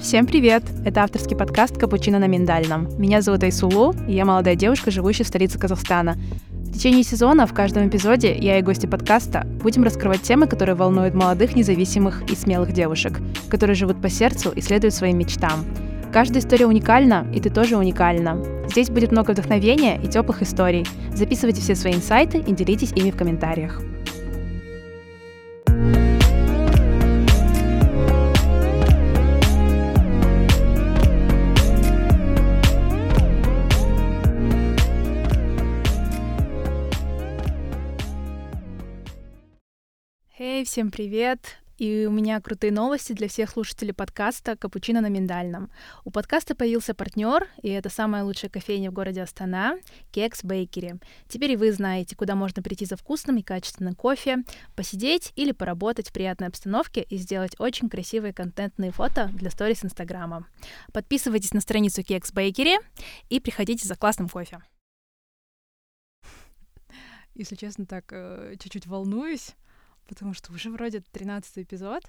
Всем привет! Это авторский подкаст «Капучино на миндальном». Меня зовут Айсулу, и я молодая девушка, живущая в столице Казахстана. В течение сезона в каждом эпизоде я и гости подкаста будем раскрывать темы, которые волнуют молодых, независимых и смелых девушек, которые живут по сердцу и следуют своим мечтам. Каждая история уникальна, и ты тоже уникальна. Здесь будет много вдохновения и теплых историй. Записывайте все свои инсайты и делитесь ими в комментариях. Эй, всем привет! И у меня крутые новости для всех слушателей подкаста «Капучино на миндальном». У подкаста появился партнер, и это самая лучшая кофейня в городе Астана — Кекс Бейкери. Теперь и вы знаете, куда можно прийти за вкусным и качественным кофе, посидеть или поработать в приятной обстановке и сделать очень красивые контентные фото для сторис Инстаграма. Подписывайтесь на страницу Кекс Бейкери и приходите за классным кофе. Если честно, так э, чуть-чуть волнуюсь, потому что уже вроде 13 эпизод,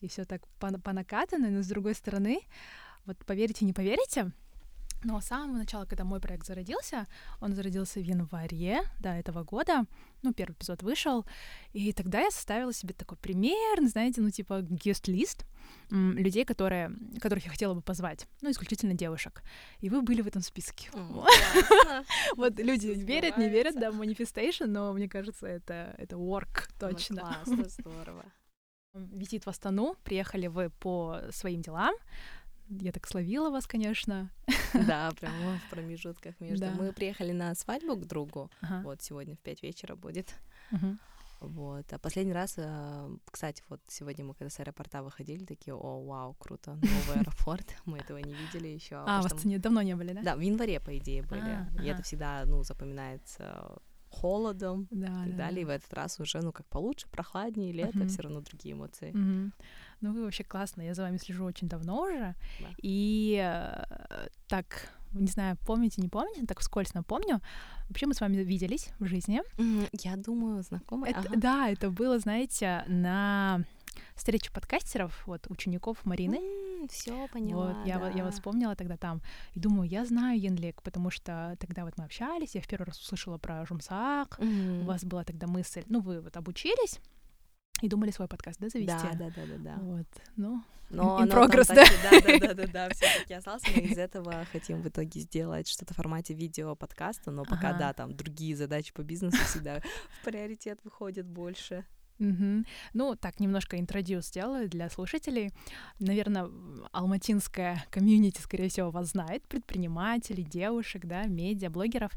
и все так по, по накатанной, но с другой стороны, вот поверите, не поверите, но с самого начала, когда мой проект зародился, он зародился в январе до этого года, ну, первый эпизод вышел, и тогда я составила себе такой пример, знаете, ну, типа гест-лист людей, которые, которых я хотела бы позвать, ну, исключительно девушек. И вы были в этом списке. Вот люди верят, не верят, да, manifestation, но мне кажется, это, это work, точно. Классно, здорово. Визит в Астану, приехали вы по своим делам, я так словила вас, конечно. Да, прямо в промежутках между. Да. Мы приехали на свадьбу к другу. Ага. Вот сегодня в пять вечера будет. Угу. Вот. А последний раз, э, кстати, вот сегодня мы когда с аэропорта выходили, такие, о, вау, круто, новый аэропорт, мы этого не видели еще. А, а вас давно не были, да? Да, в январе, по идее, были. А, и это всегда, ну, запоминается холодом да, и так да, далее. И в этот раз уже, ну, как получше, прохладнее, лето, все равно другие эмоции. Ну, вы вообще классно. Я за вами слежу очень давно уже. Да. И э, так, не знаю, помните, не помните, так вскользь напомню. Вообще мы с вами виделись в жизни. Mm, я думаю, знакомые. Это, ага. Да, это было, знаете, на встрече подкастеров, вот, учеников Марины. Mm, все поняла. Вот, я, да. я вас вспомнила тогда там. И думаю, я знаю Янлек, потому что тогда вот мы общались, я в первый раз услышала про Жумсак, mm-hmm. у вас была тогда мысль, ну, вы вот обучились, и думали свой подкаст, да, завести? Да, да, да, да, да. Вот, ну, но in progress, да? да? Да, да, да, все таки остался. Мы из этого хотим в итоге сделать что-то в формате видео подкаста, но пока, да, там другие задачи по бизнесу всегда в приоритет выходят больше. Угу. Ну, так, немножко интродюс сделаю для слушателей. Наверное, алматинская комьюнити, скорее всего, вас знает, предпринимателей, девушек, да, медиа, блогеров.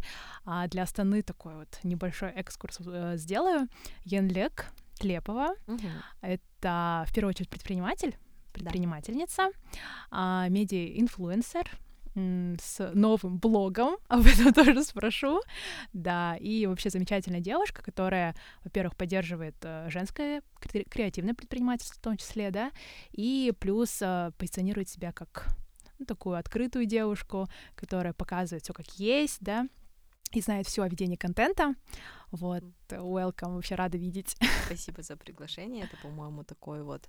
А для Астаны такой вот небольшой экскурс э, сделаю. Янлек Тлепова. Угу. Это, в первую очередь, предприниматель, предпринимательница, да. медиа-инфлюенсер, с новым блогом, об этом тоже спрошу, да, и вообще замечательная девушка, которая, во-первых, поддерживает э, женское креативное предпринимательство в том числе, да, и плюс э, позиционирует себя как ну, такую открытую девушку, которая показывает все как есть, да, и знает все о ведении контента. Вот, welcome, вообще рада видеть. Спасибо за приглашение. Это, по-моему, такой вот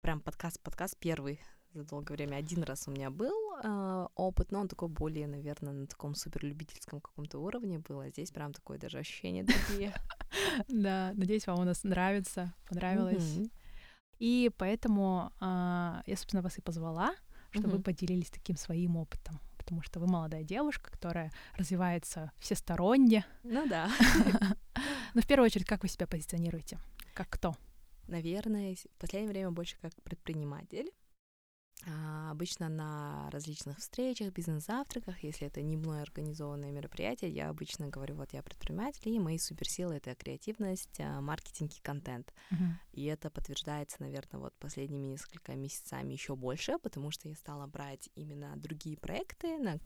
прям подкаст-подкаст первый за долгое время. Один раз у меня был э, опыт, но он такой более, наверное, на таком суперлюбительском каком-то уровне был, а здесь прям такое даже ощущение другие. Да, надеюсь, вам у нас нравится, понравилось. И поэтому а, я, собственно, вас и позвала, чтобы вы поделились таким своим опытом потому что вы молодая девушка, которая развивается всесторонне. Ну да. Но в первую очередь, как вы себя позиционируете? Как кто? Наверное, в последнее время больше как предприниматель. А, обычно на различных встречах, бизнес-завтраках, если это не мной организованное мероприятие, я обычно говорю, вот я предприниматель, и мои суперсилы — это креативность, а, маркетинг и контент. Uh-huh. И это подтверждается, наверное, вот последними несколько месяцами еще больше, потому что я стала брать именно другие проекты, на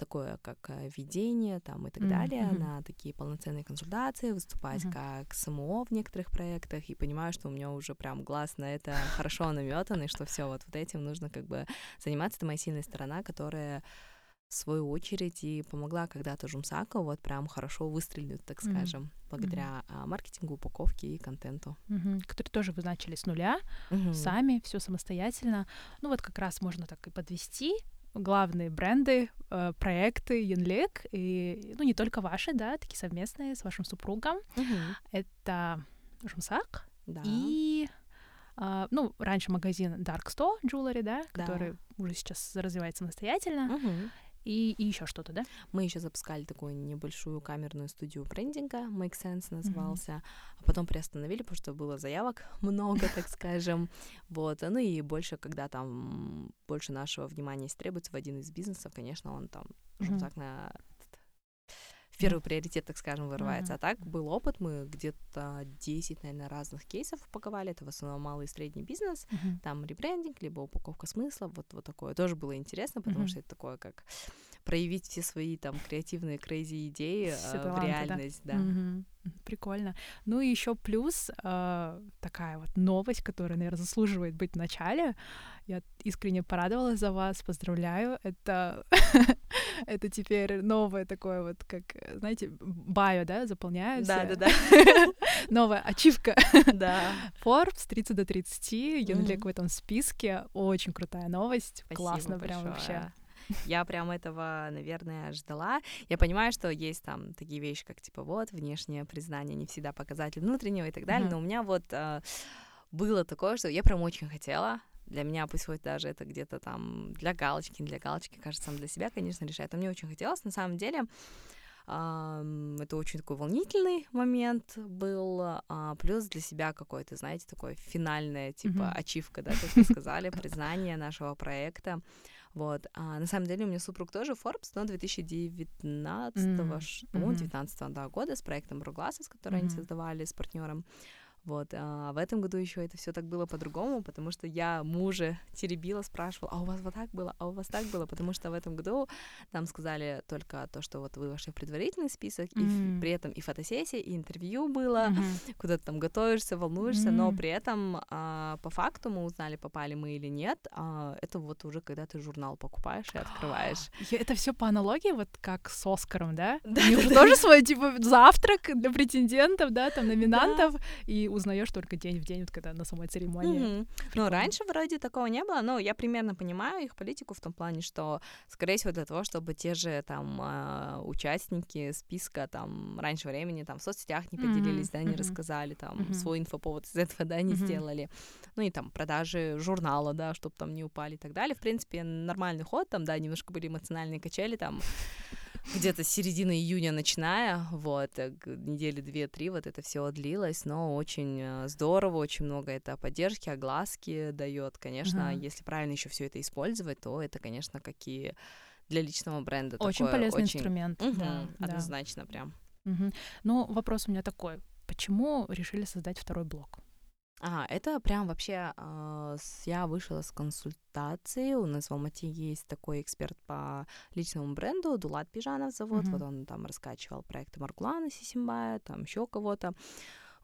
такое как э, ведение там и так mm-hmm. далее, на такие полноценные консультации, выступать mm-hmm. как СМО в некоторых проектах, и понимаю, что у меня уже прям глаз на это хорошо наметан, и что все вот, вот этим нужно как бы заниматься. Это моя сильная сторона, которая в свою очередь и помогла когда-то Жумсаку вот прям хорошо выстрелить, так Мгм. скажем, благодаря а, маркетингу, упаковке и контенту. Мгм. Который тоже вы начали с нуля, Мгм. сами, все самостоятельно. Ну вот как раз можно так и подвести главные бренды, э, проекты Юнлик, и, ну, не только ваши, да, такие совместные с вашим супругом. Мгм. Это Жумсак Да. и, а, ну, раньше магазин Dark Store Jewelry, да, Да. который уже сейчас развивается самостоятельно, Мгм. И, и еще что-то, да? Мы еще запускали такую небольшую камерную студию брендинга, Make Sense назывался, а потом приостановили, потому что было заявок много, так скажем, вот, ну и больше, когда там больше нашего внимания если требуется в один из бизнесов, конечно, он там так на первый приоритет, так скажем, вырывается. Мгм. А так был опыт, мы где-то 10, наверное, разных кейсов упаковали, это в основном малый и средний бизнес, Мгм. там ребрендинг, либо упаковка смысла, вот, вот такое. Тоже было интересно, потому Мгм. что это такое, как проявить все свои там креативные крейзи идеи Все э, в таланты, да. реальность, да. Мгм. Прикольно. Ну и еще плюс э, такая вот новость, которая, наверное, заслуживает быть в начале. Я искренне порадовалась за вас, поздравляю. Это это теперь новое такое вот, как, э, знаете, байо, да, заполняется. Да, да, да. Новая ачивка. Да. Forbes 30 до 30, Юнлик в этом списке. Очень крутая новость. Классно прям вообще. Я прям этого, наверное, ждала. Я понимаю, что есть там такие вещи, как типа вот внешнее признание не всегда показатель внутреннего и так далее, Мгм. но у меня вот э, было такое, что я прям очень хотела. Для меня пусть хоть даже это где-то там для галочки, не для галочки, кажется, сам для себя, конечно, решает. Но мне очень хотелось, на самом деле. это очень такой волнительный момент был, а, плюс для себя какой-то, знаете, такой финальная, типа, Мгм. ачивка, да, как вы сказали, признание нашего проекта. Вот. А на самом деле у меня супруг тоже Forbes, но 2019 М, ш- по-моему, мгм. 19 да, года с проектом Ругласос, который они Мгм. создавали с партнером. Вот, а в этом году еще это все так было по-другому, потому что я мужа теребила, спрашивала, а у вас вот так было, а у вас так было, потому что в этом году нам сказали только то, что вот вы вошли в предварительный список, и ф- М. при этом и фотосессия, и интервью было, Мгм. куда ты там готовишься, волнуешься, но М. при этом а, по факту мы узнали, попали мы или нет. а, это вот уже когда ты журнал покупаешь и открываешь. Это все по аналогии, вот как с Оскаром, да? Да, У них тоже свой типа завтрак для претендентов, да, там номинантов, и узнаешь только день в день, вот когда на самой церемонии. Мгм. Но раньше вроде такого не было, но я примерно понимаю их политику в том плане, что, скорее всего, для того, чтобы те же там а, участники списка там раньше времени там в соцсетях не поделились, да, не мгм. рассказали, там Мгм. свой инфоповод из этого, да, не Мгм. сделали. Ну и там продажи журнала, да, чтобы там не упали и так далее. В принципе, нормальный ход, там, да, немножко были эмоциональные качели, там где-то с середины июня начиная, вот, э, недели две-три вот это все длилось, но очень э, здорово, очень много это поддержки, огласки дает, конечно, Ага. если правильно еще все это использовать, то это, конечно, какие для личного бренда Очень такое полезный очень- инструмент. Мгм, да, да. однозначно прям. Мгм. Ну, вопрос у меня такой. Почему решили создать второй блок? Ага, это прям вообще а, с- я вышла с консультации. У нас в Алмате есть такой эксперт по личному бренду, Дулат Пижанов зовут. Мгм. Вот он там раскачивал проекты Маргулана Сисимбая, там еще кого-то.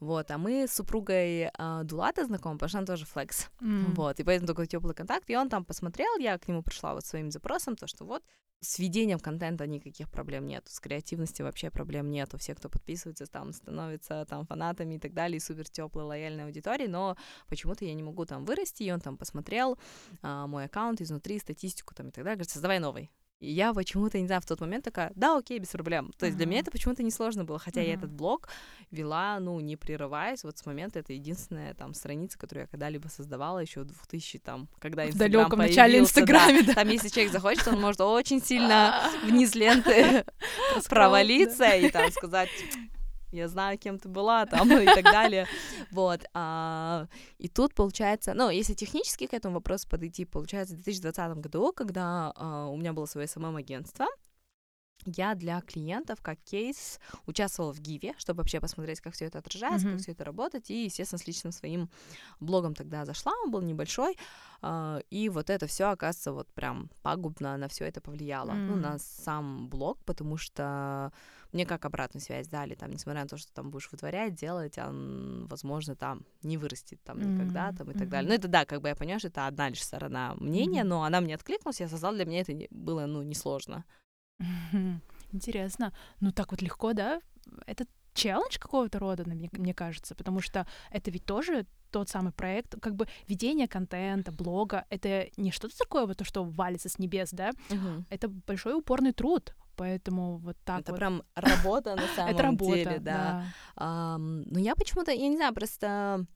Вот, а мы с супругой а, Дулата знакомы, потому что она тоже флекс. М. Вот, и поэтому такой теплый контакт. И он там посмотрел, я к нему пришла вот своим запросом, то, что вот с ведением контента никаких проблем нету, с креативностью вообще проблем нету. Все, кто подписывается, там становятся там фанатами и так далее, и супер теплой, лояльной аудитории, но почему-то я не могу там вырасти, и он там посмотрел а, мой аккаунт изнутри, статистику там и так далее, говорит, создавай новый. И я почему-то, не знаю, в тот момент такая, да, окей, без проблем. То есть для меня это почему-то несложно было, хотя я Мгм. этот блог вела, ну, не прерываясь. Вот с момента это единственная там страница, которую я когда-либо создавала еще в 2000 там, когда В Инстаграм далеком начале появился, да. Инстаграме, да. Там, если человек захочет, он может очень сильно вниз ленты провалиться и там сказать, я знаю, кем ты была, там, и так далее. Вот. а, и тут, получается, ну, если технически к этому вопросу подойти, получается, в 2020 году, когда а, у меня было свое СММ-агентство, я для клиентов как кейс участвовала в Гиве, чтобы вообще посмотреть, как все это отражается, mm-hmm. как все это работает, и, естественно, с личным своим блогом тогда зашла, он был небольшой, э, и вот это все, оказывается, вот прям пагубно на все это повлияло, mm-hmm. ну, на сам блог, потому что мне как обратную связь дали, там, несмотря на то, что там будешь вытворять, делать, он, возможно, там не вырастет там никогда, mm-hmm. там и так mm-hmm. далее. Ну, это да, как бы я понимаю, что это одна лишь сторона мнения, mm-hmm. но она мне откликнулась, я создала, для меня это было, ну, несложно. Интересно. Ну так вот легко, да? Это челлендж какого-то рода, мне, мне кажется, потому что это ведь тоже тот самый проект, как бы ведение контента, блога, это не что-то такое вот то, что валится с небес, да? Угу. Это большой упорный труд, поэтому вот так это вот. прям работа на самом это работа, деле, да. да. ну я почему-то, я не знаю, просто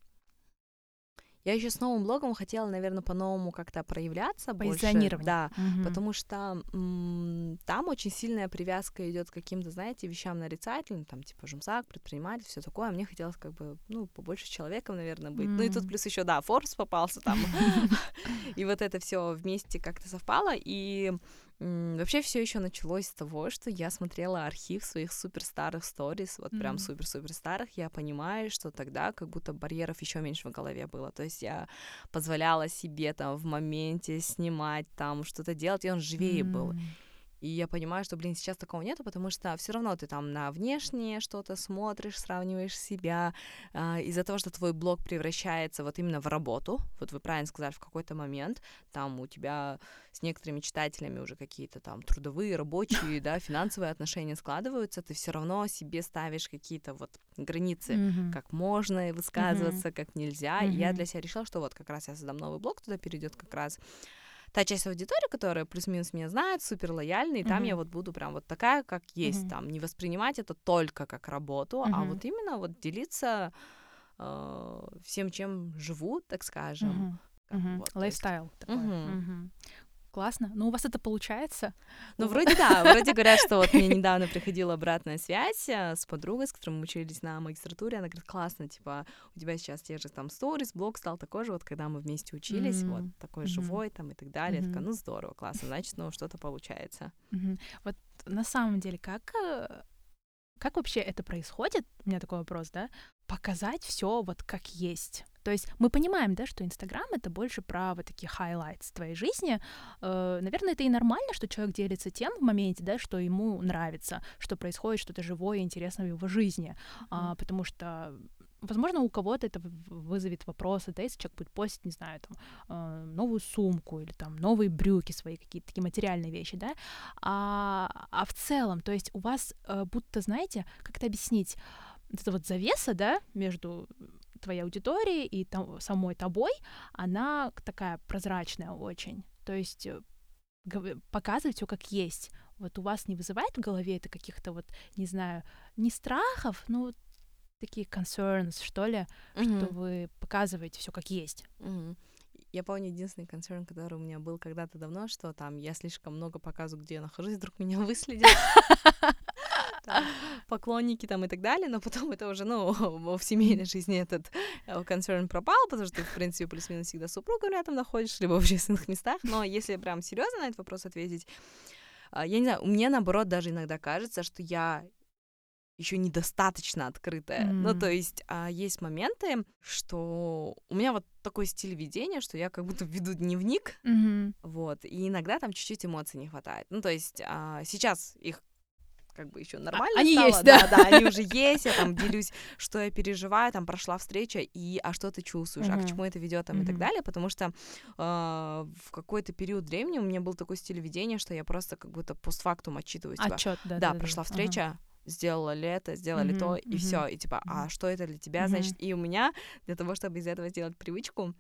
я еще с новым блогом хотела, наверное, по-новому как-то проявляться больше. Да, угу. потому что м- там очень сильная привязка идет к каким-то, знаете, вещам нарицательным, там, типа, жумсак, предприниматель, все такое. А мне хотелось как бы, ну, побольше человеком, наверное, быть. Mm. Ну и тут плюс еще, да, Форс попался там. И вот это все вместе как-то совпало. И Вообще все еще началось с того, что я смотрела архив своих супер старых вот mm-hmm. прям супер-супер старых. Я понимаю, что тогда как будто барьеров еще меньше в голове было. То есть я позволяла себе там в моменте снимать, там что-то делать, и он живее mm-hmm. был. И я понимаю, что, блин, сейчас такого нету, потому что все равно ты там на внешнее что-то смотришь, сравниваешь себя. Э, из-за того, что твой блог превращается вот именно в работу, вот вы правильно сказали, в какой-то момент, там у тебя с некоторыми читателями уже какие-то там трудовые, рабочие, да, финансовые отношения складываются, ты все равно себе ставишь какие-то вот границы, mm-hmm. как можно высказываться, mm-hmm. как нельзя. Mm-hmm. И я для себя решила, что вот как раз я создам новый блог, туда перейдет как раз та часть аудитории, которая плюс-минус меня знает, супер лояльный, и там mm-hmm. я вот буду прям вот такая, как есть, mm-hmm. там, не воспринимать это только как работу, mm-hmm. а вот именно вот делиться э, всем, чем живу, так скажем. Mm-hmm. Лайфстайл вот, такой. Mm-hmm. Mm-hmm. Классно. Ну, у вас это получается? Ну, вроде да. Вроде говорят, что вот мне недавно приходила обратная связь э, с подругой, с которой мы учились на магистратуре. Она говорит, классно, типа, у тебя сейчас те же там сторис, блог стал такой же, вот когда мы вместе учились, mm-hmm. вот такой mm-hmm. живой там и так далее. Mm-hmm. Такая, ну, здорово, классно, значит, ну, что-то получается. Mm-hmm. Вот на самом деле, как э, как вообще это происходит? У меня такой вопрос, да? Показать все вот как есть. То есть мы понимаем, да, что Инстаграм это больше про вот такие highlights твоей жизни. Э, наверное, это и нормально, что человек делится тем в моменте, да, что ему нравится, что происходит что-то живое и интересное в его жизни, mm-hmm. а, потому что Возможно, у кого-то это вызовет вопросы, да, если человек будет постить, не знаю, там, э, новую сумку или там новые брюки свои, какие-то такие материальные вещи, да, а, а в целом, то есть у вас э, будто, знаете, как это объяснить, вот эта вот завеса, да, между твоей аудиторией и там, самой тобой, она такая прозрачная очень, то есть э, показывать все как есть. Вот у вас не вызывает в голове это каких-то вот, не знаю, не страхов, но такие concerns, что ли, mm-hmm. что вы показываете все как есть. Mm-hmm. Я помню единственный концерн, который у меня был когда-то давно, что там я слишком много показываю, где я нахожусь, вдруг меня выследят. Поклонники там и так далее, но потом это уже, ну, в семейной жизни этот э, концерн пропал, потому что ты, в принципе, плюс-минус всегда с супругом рядом находишь, либо в общественных местах, но если прям серьезно на этот вопрос ответить, а, я не знаю, мне наоборот даже иногда кажется, что я еще недостаточно открытая. Mm. Ну, то есть а, есть моменты, что у меня вот такой стиль ведения, что я как будто веду дневник, mm-hmm. вот, и иногда там чуть-чуть эмоций не хватает. Ну, то есть а, сейчас их как бы еще а, нормально они стало. есть, да? да, да, они уже есть, я там делюсь, что я переживаю, там прошла встреча, и а что ты чувствуешь, mm-hmm. а к чему это ведет, там mm-hmm. и так далее, потому что э, в какой-то период времени у меня был такой стиль ведения, что я просто как будто постфактум отчитываю себя. Отчет, да, да, да, прошла да, встреча, ага сделала ли это, сделали mm-hmm, то, и mm-hmm. все. И типа, а что это для тебя, mm-hmm. значит? И у меня для того, чтобы из этого сделать привычку,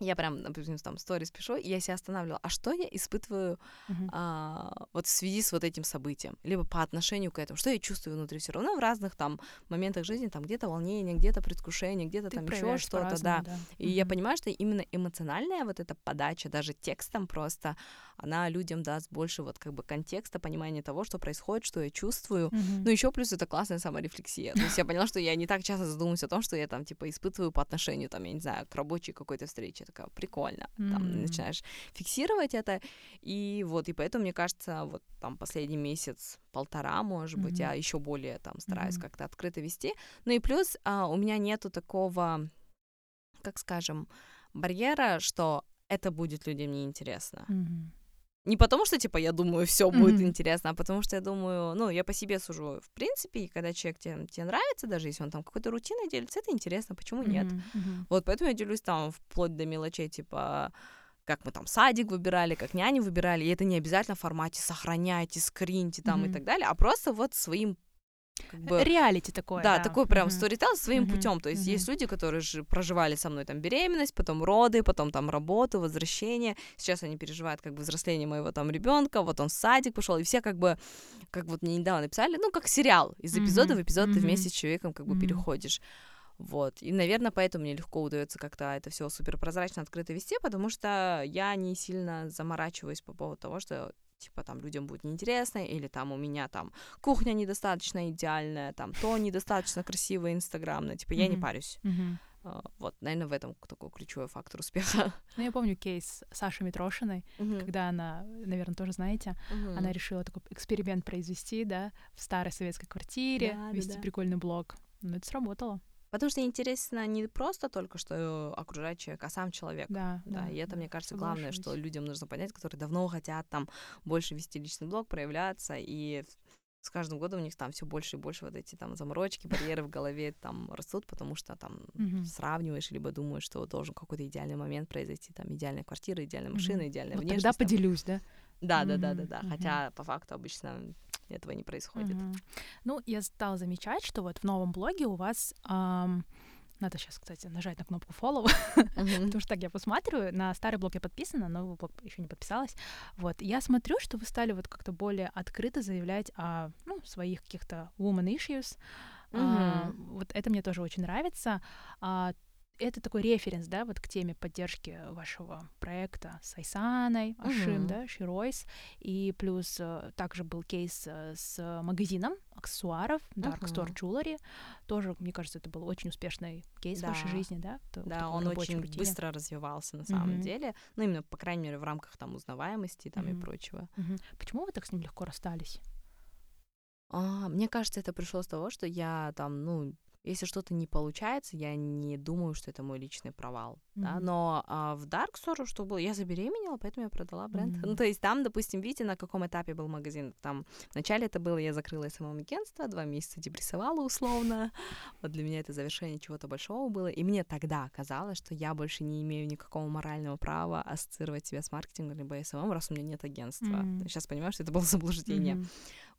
я прям, например, там сторис пишу, и я себя останавливала, а что я испытываю uh-huh. а, вот в связи с вот этим событием, либо по отношению к этому, что я чувствую внутри все равно в разных там моментах жизни, там где-то волнение, где-то предвкушение, где-то там еще что-то, да. да. И uh-huh. я понимаю, что именно эмоциональная вот эта подача, даже текстом просто, она людям даст больше вот как бы контекста, понимания того, что происходит, что я чувствую. Uh-huh. Ну еще плюс это классная саморефлексия. То есть я поняла, что я не так часто задумываюсь о том, что я там типа испытываю по отношению, там, я не знаю, к рабочей какой-то встрече вообще такая прикольно. Mm-hmm. Там начинаешь фиксировать это, и вот, и поэтому, мне кажется, вот там последний месяц, полтора, может mm-hmm. быть, я еще более там стараюсь mm-hmm. как-то открыто вести. Ну и плюс а, у меня нету такого, как скажем, барьера, что это будет людям неинтересно. Mm-hmm. Не потому что, типа, я думаю, все mm-hmm. будет интересно, а потому что я думаю, ну, я по себе сужу. В принципе, и когда человек тебе, тебе нравится, даже если он там какой-то рутиной делится, это интересно, почему mm-hmm. нет? Mm-hmm. Вот поэтому я делюсь там вплоть до мелочей, типа, как мы там садик выбирали, как няни выбирали, и это не обязательно в формате сохраняйте, скриньте там mm-hmm. и так далее, а просто вот своим как бы... Реалити такое. Да, да. такой прям mm-hmm. своим mm-hmm. путем. То есть mm-hmm. есть люди, которые же проживали со мной там беременность, потом роды, потом там работу, возвращение. Сейчас они переживают как бы взросление моего там ребенка, вот он в садик пошел, и все как бы, как вот мне недавно написали, ну, как сериал. Из эпизода mm-hmm. в эпизод mm-hmm. ты вместе с человеком как бы mm-hmm. переходишь. Вот. И, наверное, поэтому мне легко удается как-то это все супер прозрачно, открыто вести, потому что я не сильно заморачиваюсь по поводу того, что типа там людям будет неинтересно, или там у меня там кухня недостаточно идеальная, там то недостаточно красивое, инстаграмное, типа я mm-hmm. не парюсь. Mm-hmm. Uh, вот, наверное, в этом такой ключевой фактор успеха. Ну, я помню кейс Саши Митрошиной, uh-huh. когда она, наверное, тоже знаете, uh-huh. она решила такой эксперимент произвести, да, в старой советской квартире, да, вести да, да. прикольный блог. Ну, это сработало. Потому что интересно не просто только, что окружает человек, а сам человек. Да, да. да и это, мне кажется, главное, что людям нужно понять, которые давно хотят там больше вести личный блог, проявляться, и с каждым годом у них там все больше и больше вот эти там заморочки, барьеры в голове там растут, потому что там mm-hmm. сравниваешь, либо думаешь, что должен какой-то идеальный момент произойти, там идеальная квартира, идеальная машина, mm-hmm. идеальная вот внешность. Тогда поделюсь, да? Да, да, да, да, да. Хотя по факту обычно этого не происходит. Угу. Ну, я стала замечать, что вот в новом блоге у вас эм, надо сейчас, кстати, нажать на кнопку follow, uh-huh. потому что так я посматриваю. На старый блог я подписана, но новый блог еще не подписалась. Вот, я смотрю, что вы стали вот как-то более открыто заявлять о ну, своих каких-то woman issues. Uh-huh. А, вот это мне тоже очень нравится. А, это такой референс, да, вот к теме поддержки вашего проекта с Айсаной, Ашим, mm-hmm. да, Широйс, и плюс э, также был кейс э, с магазином аксессуаров Dark uh-huh. Store Jewelry, тоже, мне кажется, это был очень успешный кейс да. в вашей жизни, да? В, да, он очень рутине. быстро развивался на самом mm-hmm. деле, ну именно, по крайней мере, в рамках там узнаваемости там mm-hmm. и прочего. Mm-hmm. Почему вы так с ним легко расстались? А, мне кажется, это пришло с того, что я там, ну, если что-то не получается, я не думаю, что это мой личный провал. Mm-hmm. Да? Но а, в Dark Store что было? Я забеременела, поэтому я продала бренд. Mm-hmm. Ну, то есть там, допустим, видите, на каком этапе был магазин. Там вначале это было, я закрыла СММ-агентство, два месяца депрессовала условно. Вот для меня это завершение чего-то большого было. И мне тогда казалось, что я больше не имею никакого морального права ассоциировать себя с маркетингом либо СММ, раз у меня нет агентства. Mm-hmm. Сейчас понимаю, что это было заблуждение. Mm-hmm.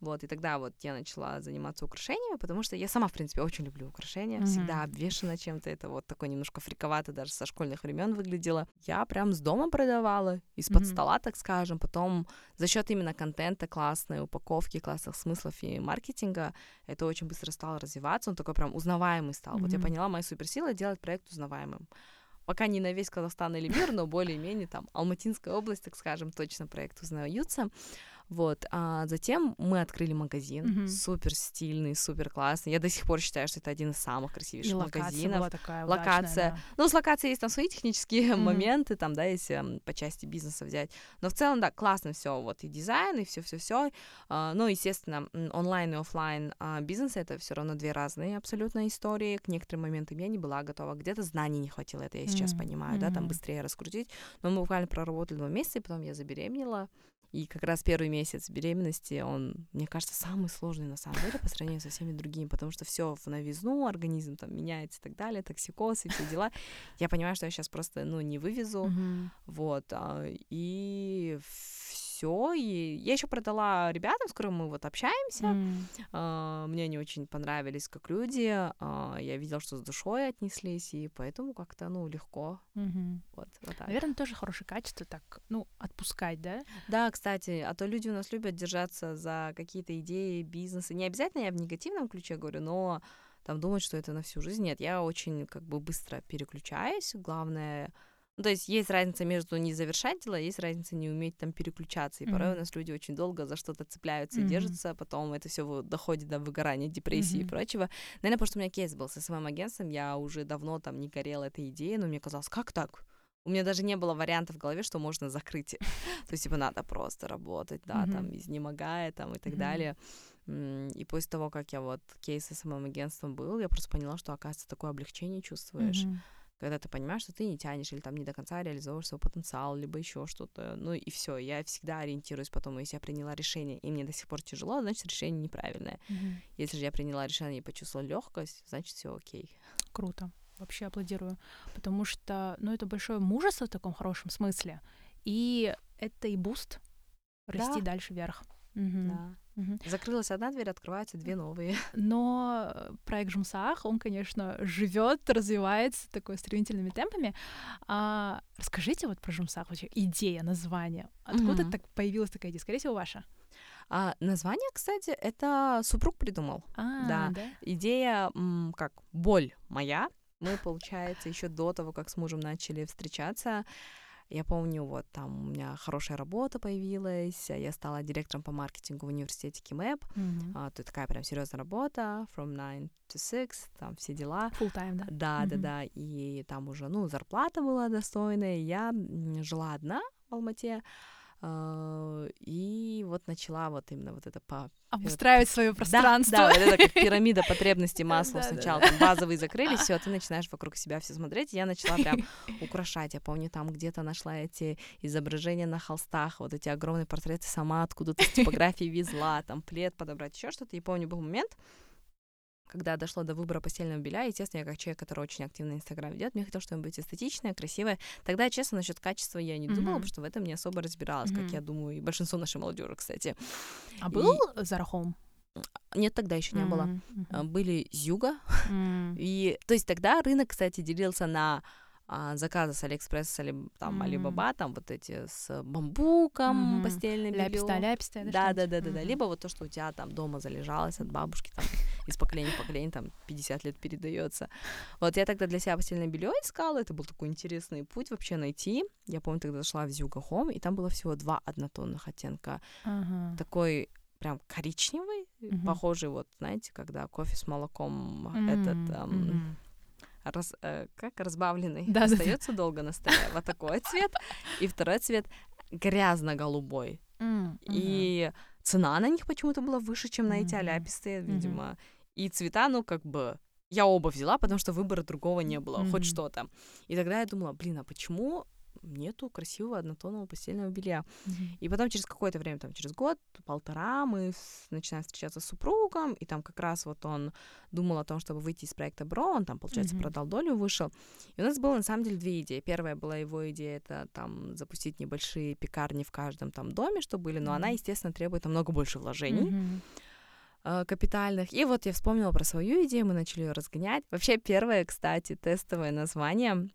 Вот, и тогда вот я начала заниматься украшениями, потому что я сама, в принципе, очень люблю украшения, mm-hmm. всегда обвешена чем-то, это вот такой немножко фриковато даже со школьных времен выглядело. Я прям с дома продавала, из-под mm-hmm. стола, так скажем, потом за счет именно контента классной упаковки, классных смыслов и маркетинга это очень быстро стало развиваться, он такой прям узнаваемый стал. Mm-hmm. Вот я поняла, моя суперсила делать проект узнаваемым пока не на весь Казахстан или мир, но более-менее там Алматинская область, так скажем, точно проект узнаются. Вот. А затем мы открыли магазин, mm-hmm. супер стильный, супер классный. Я до сих пор считаю, что это один из самых красивейших И локация магазинов. Была такая локация. Удачная, да. Ну, с локацией есть там свои технические mm-hmm. моменты, там, да, если по части бизнеса взять. Но в целом, да, классно все, вот и дизайн, и все, все, все. Uh, ну, естественно, онлайн и офлайн uh, бизнес это все равно две разные абсолютно истории. К некоторым моментам я не была готова, где-то знаний не хватило, это я сейчас mm-hmm. понимаю, mm-hmm. да, там быстрее раскрутить. Но мы буквально проработали два месяца, и потом я забеременела. И как раз первый месяц беременности, он, мне кажется, самый сложный на самом деле по сравнению со всеми другими, потому что все в новизну, организм там меняется и так далее, токсикоз и все дела. Я понимаю, что я сейчас просто, ну, не вывезу, mm-hmm. вот, а, и все. И я еще продала ребятам, с которыми мы вот общаемся. Mm. Uh, мне они очень понравились как люди. Uh, я видела, что с душой отнеслись, и поэтому как-то, ну, легко. Mm-hmm. Вот, вот так. Наверное, тоже хорошее качество так, ну, отпускать, да? Да, кстати, а то люди у нас любят держаться за какие-то идеи, бизнесы. Не обязательно я в негативном ключе говорю, но там думать, что это на всю жизнь. Нет, я очень как бы быстро переключаюсь. Главное ну, то есть есть разница между не завершать дела, есть разница не уметь там переключаться. И mm-hmm. порой у нас люди очень долго за что-то цепляются mm-hmm. и держатся, а потом это все доходит до выгорания, депрессии mm-hmm. и прочего. Наверное, потому что у меня кейс был со своим агентством, я уже давно там не горела этой идеей, но мне казалось, как так? у меня даже не было варианта в голове, что можно закрыть. То есть, типа, надо просто работать, да, там, изнемогая, там, и так далее. И после того, как я вот кейс с самым агентством был, я просто поняла, что, оказывается, такое облегчение чувствуешь когда ты понимаешь, что ты не тянешь или там не до конца реализовываешь свой потенциал, либо еще что-то. Ну и все. Я всегда ориентируюсь потом, если я приняла решение, и мне до сих пор тяжело, значит решение неправильное. Mm-hmm. Если же я приняла решение и почувствовала легкость, значит все окей. Круто. Вообще аплодирую. Потому что, ну, это большое мужество в таком хорошем смысле. И это и буст расти да. дальше вверх. Угу. Да. Угу. Закрылась одна дверь, открываются две новые. Но проект Жумсах, он, конечно, живет, развивается такой стремительными темпами. А, расскажите вот про Жумсах вообще идея, название. Откуда угу. так появилась такая идея? Скорее всего, ваша. А, название, кстати, это супруг придумал. А, да. да. Идея как боль моя. Мы, получается, еще до того, как с мужем начали встречаться, я помню, вот там у меня хорошая работа появилась, я стала директором по маркетингу в университете КИМЭП. Mm-hmm. А, то такая прям серьезная работа, from 9 to 6, там все дела. Full time, да? Да, mm-hmm. да, да. И там уже, ну, зарплата была достойная. Я жила одна в Алмате. А, и вот начала вот именно вот это по... Обустраивать свое пространство. Да, да, вот это как пирамида потребностей масла. Сначала там базовые закрылись, все, ты начинаешь вокруг себя все смотреть. Я начала прям украшать. Я помню, там где-то нашла эти изображения на холстах, вот эти огромные портреты сама откуда-то с типографии везла, там плед подобрать, еще что-то. И помню, был момент, когда дошло до выбора постельного белья, естественно, я как человек, который очень активно Инстаграм ведет, мне хотелось, чтобы быть эстетичное, красивое. Тогда, честно, насчет качества я не mm-hmm. думала, потому что в этом не особо разбиралась, mm-hmm. как я думаю, и большинство нашей молодежи, кстати. А был и... Зарахом? Нет, тогда еще не mm-hmm. было. Mm-hmm. Были Зюга. Mm-hmm. И, то есть тогда рынок, кстати, делился на а, заказы с Алиэкспресса, либо там mm-hmm. Алибаба, там вот эти с бамбуком, mm-hmm. постельное белье. Ляписта, ляписта, да, да, да, да, да, либо вот то, что у тебя там дома залежалось от бабушки, там из поколения в поколение, там 50 лет передается. Вот я тогда для себя постельное белье искала, это был такой интересный путь вообще найти. Я помню, тогда зашла в Зюга Хом, и там было всего два однотонных оттенка. Uh-huh. Такой прям коричневый, uh-huh. похожий вот, знаете, когда кофе с молоком uh-huh. этот... Эм, uh-huh раз, э, как разбавленный, да, остается да. долго на столе. Вот такой цвет. И второй цвет грязно-голубой. Mm, и цена на них почему-то была выше, чем на эти аляпистые, видимо. Mm-hmm. И цвета, ну, как бы... Я оба взяла, потому что выбора другого не было, mm-hmm. хоть что-то. И тогда я думала, блин, а почему нету красивого однотонного постельного белья. Mm-hmm. И потом через какое-то время, там через год, полтора, мы с... начинаем встречаться с супругом, и там как раз вот он думал о том, чтобы выйти из проекта Бро, он там, получается, mm-hmm. продал долю, вышел. И у нас было на самом деле две идеи. Первая была его идея, это там запустить небольшие пекарни в каждом там доме, что были, но mm-hmm. она, естественно, требует намного больше вложений. Mm-hmm капитальных. И вот я вспомнила про свою идею, мы начали ее разгонять. Вообще, первое, кстати, тестовое название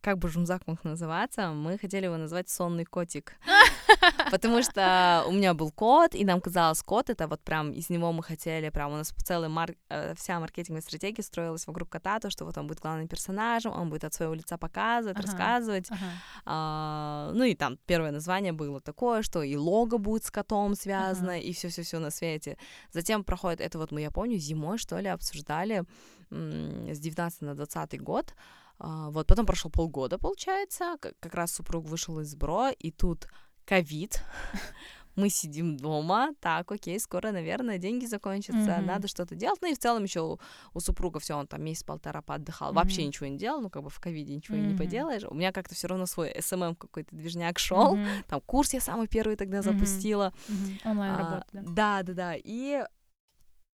как бы Жумзак мог называться, мы хотели его назвать «Сонный котик». Потому что у меня был кот, и нам казалось, кот это вот прям из него мы хотели, прям у нас целая мар... Э, вся маркетинговая стратегия строилась вокруг кота, то, что вот он будет главным персонажем, он будет от своего лица показывать, ага, рассказывать. Ага. А, ну и там первое название было такое, что и лого будет с котом связано, ага. и все-все-все на свете. Затем проходит, это вот мы, я помню, зимой, что ли, обсуждали с 19 на 20 год, вот потом прошел полгода, получается, как раз супруг вышел из БРО, и тут ковид, мы сидим дома, так, окей, скоро, наверное, деньги закончатся, mm-hmm. надо что-то делать. Ну и в целом еще у, у супруга все, он там месяц-полтора поотдыхал, mm-hmm. вообще ничего не делал, ну как бы в ковиде ничего mm-hmm. не поделаешь. У меня как-то все равно свой СММ какой-то движняк шел, mm-hmm. там курс я самый первый тогда mm-hmm. запустила. Mm-hmm. Онлайн работа, а, да? Да, да, да. И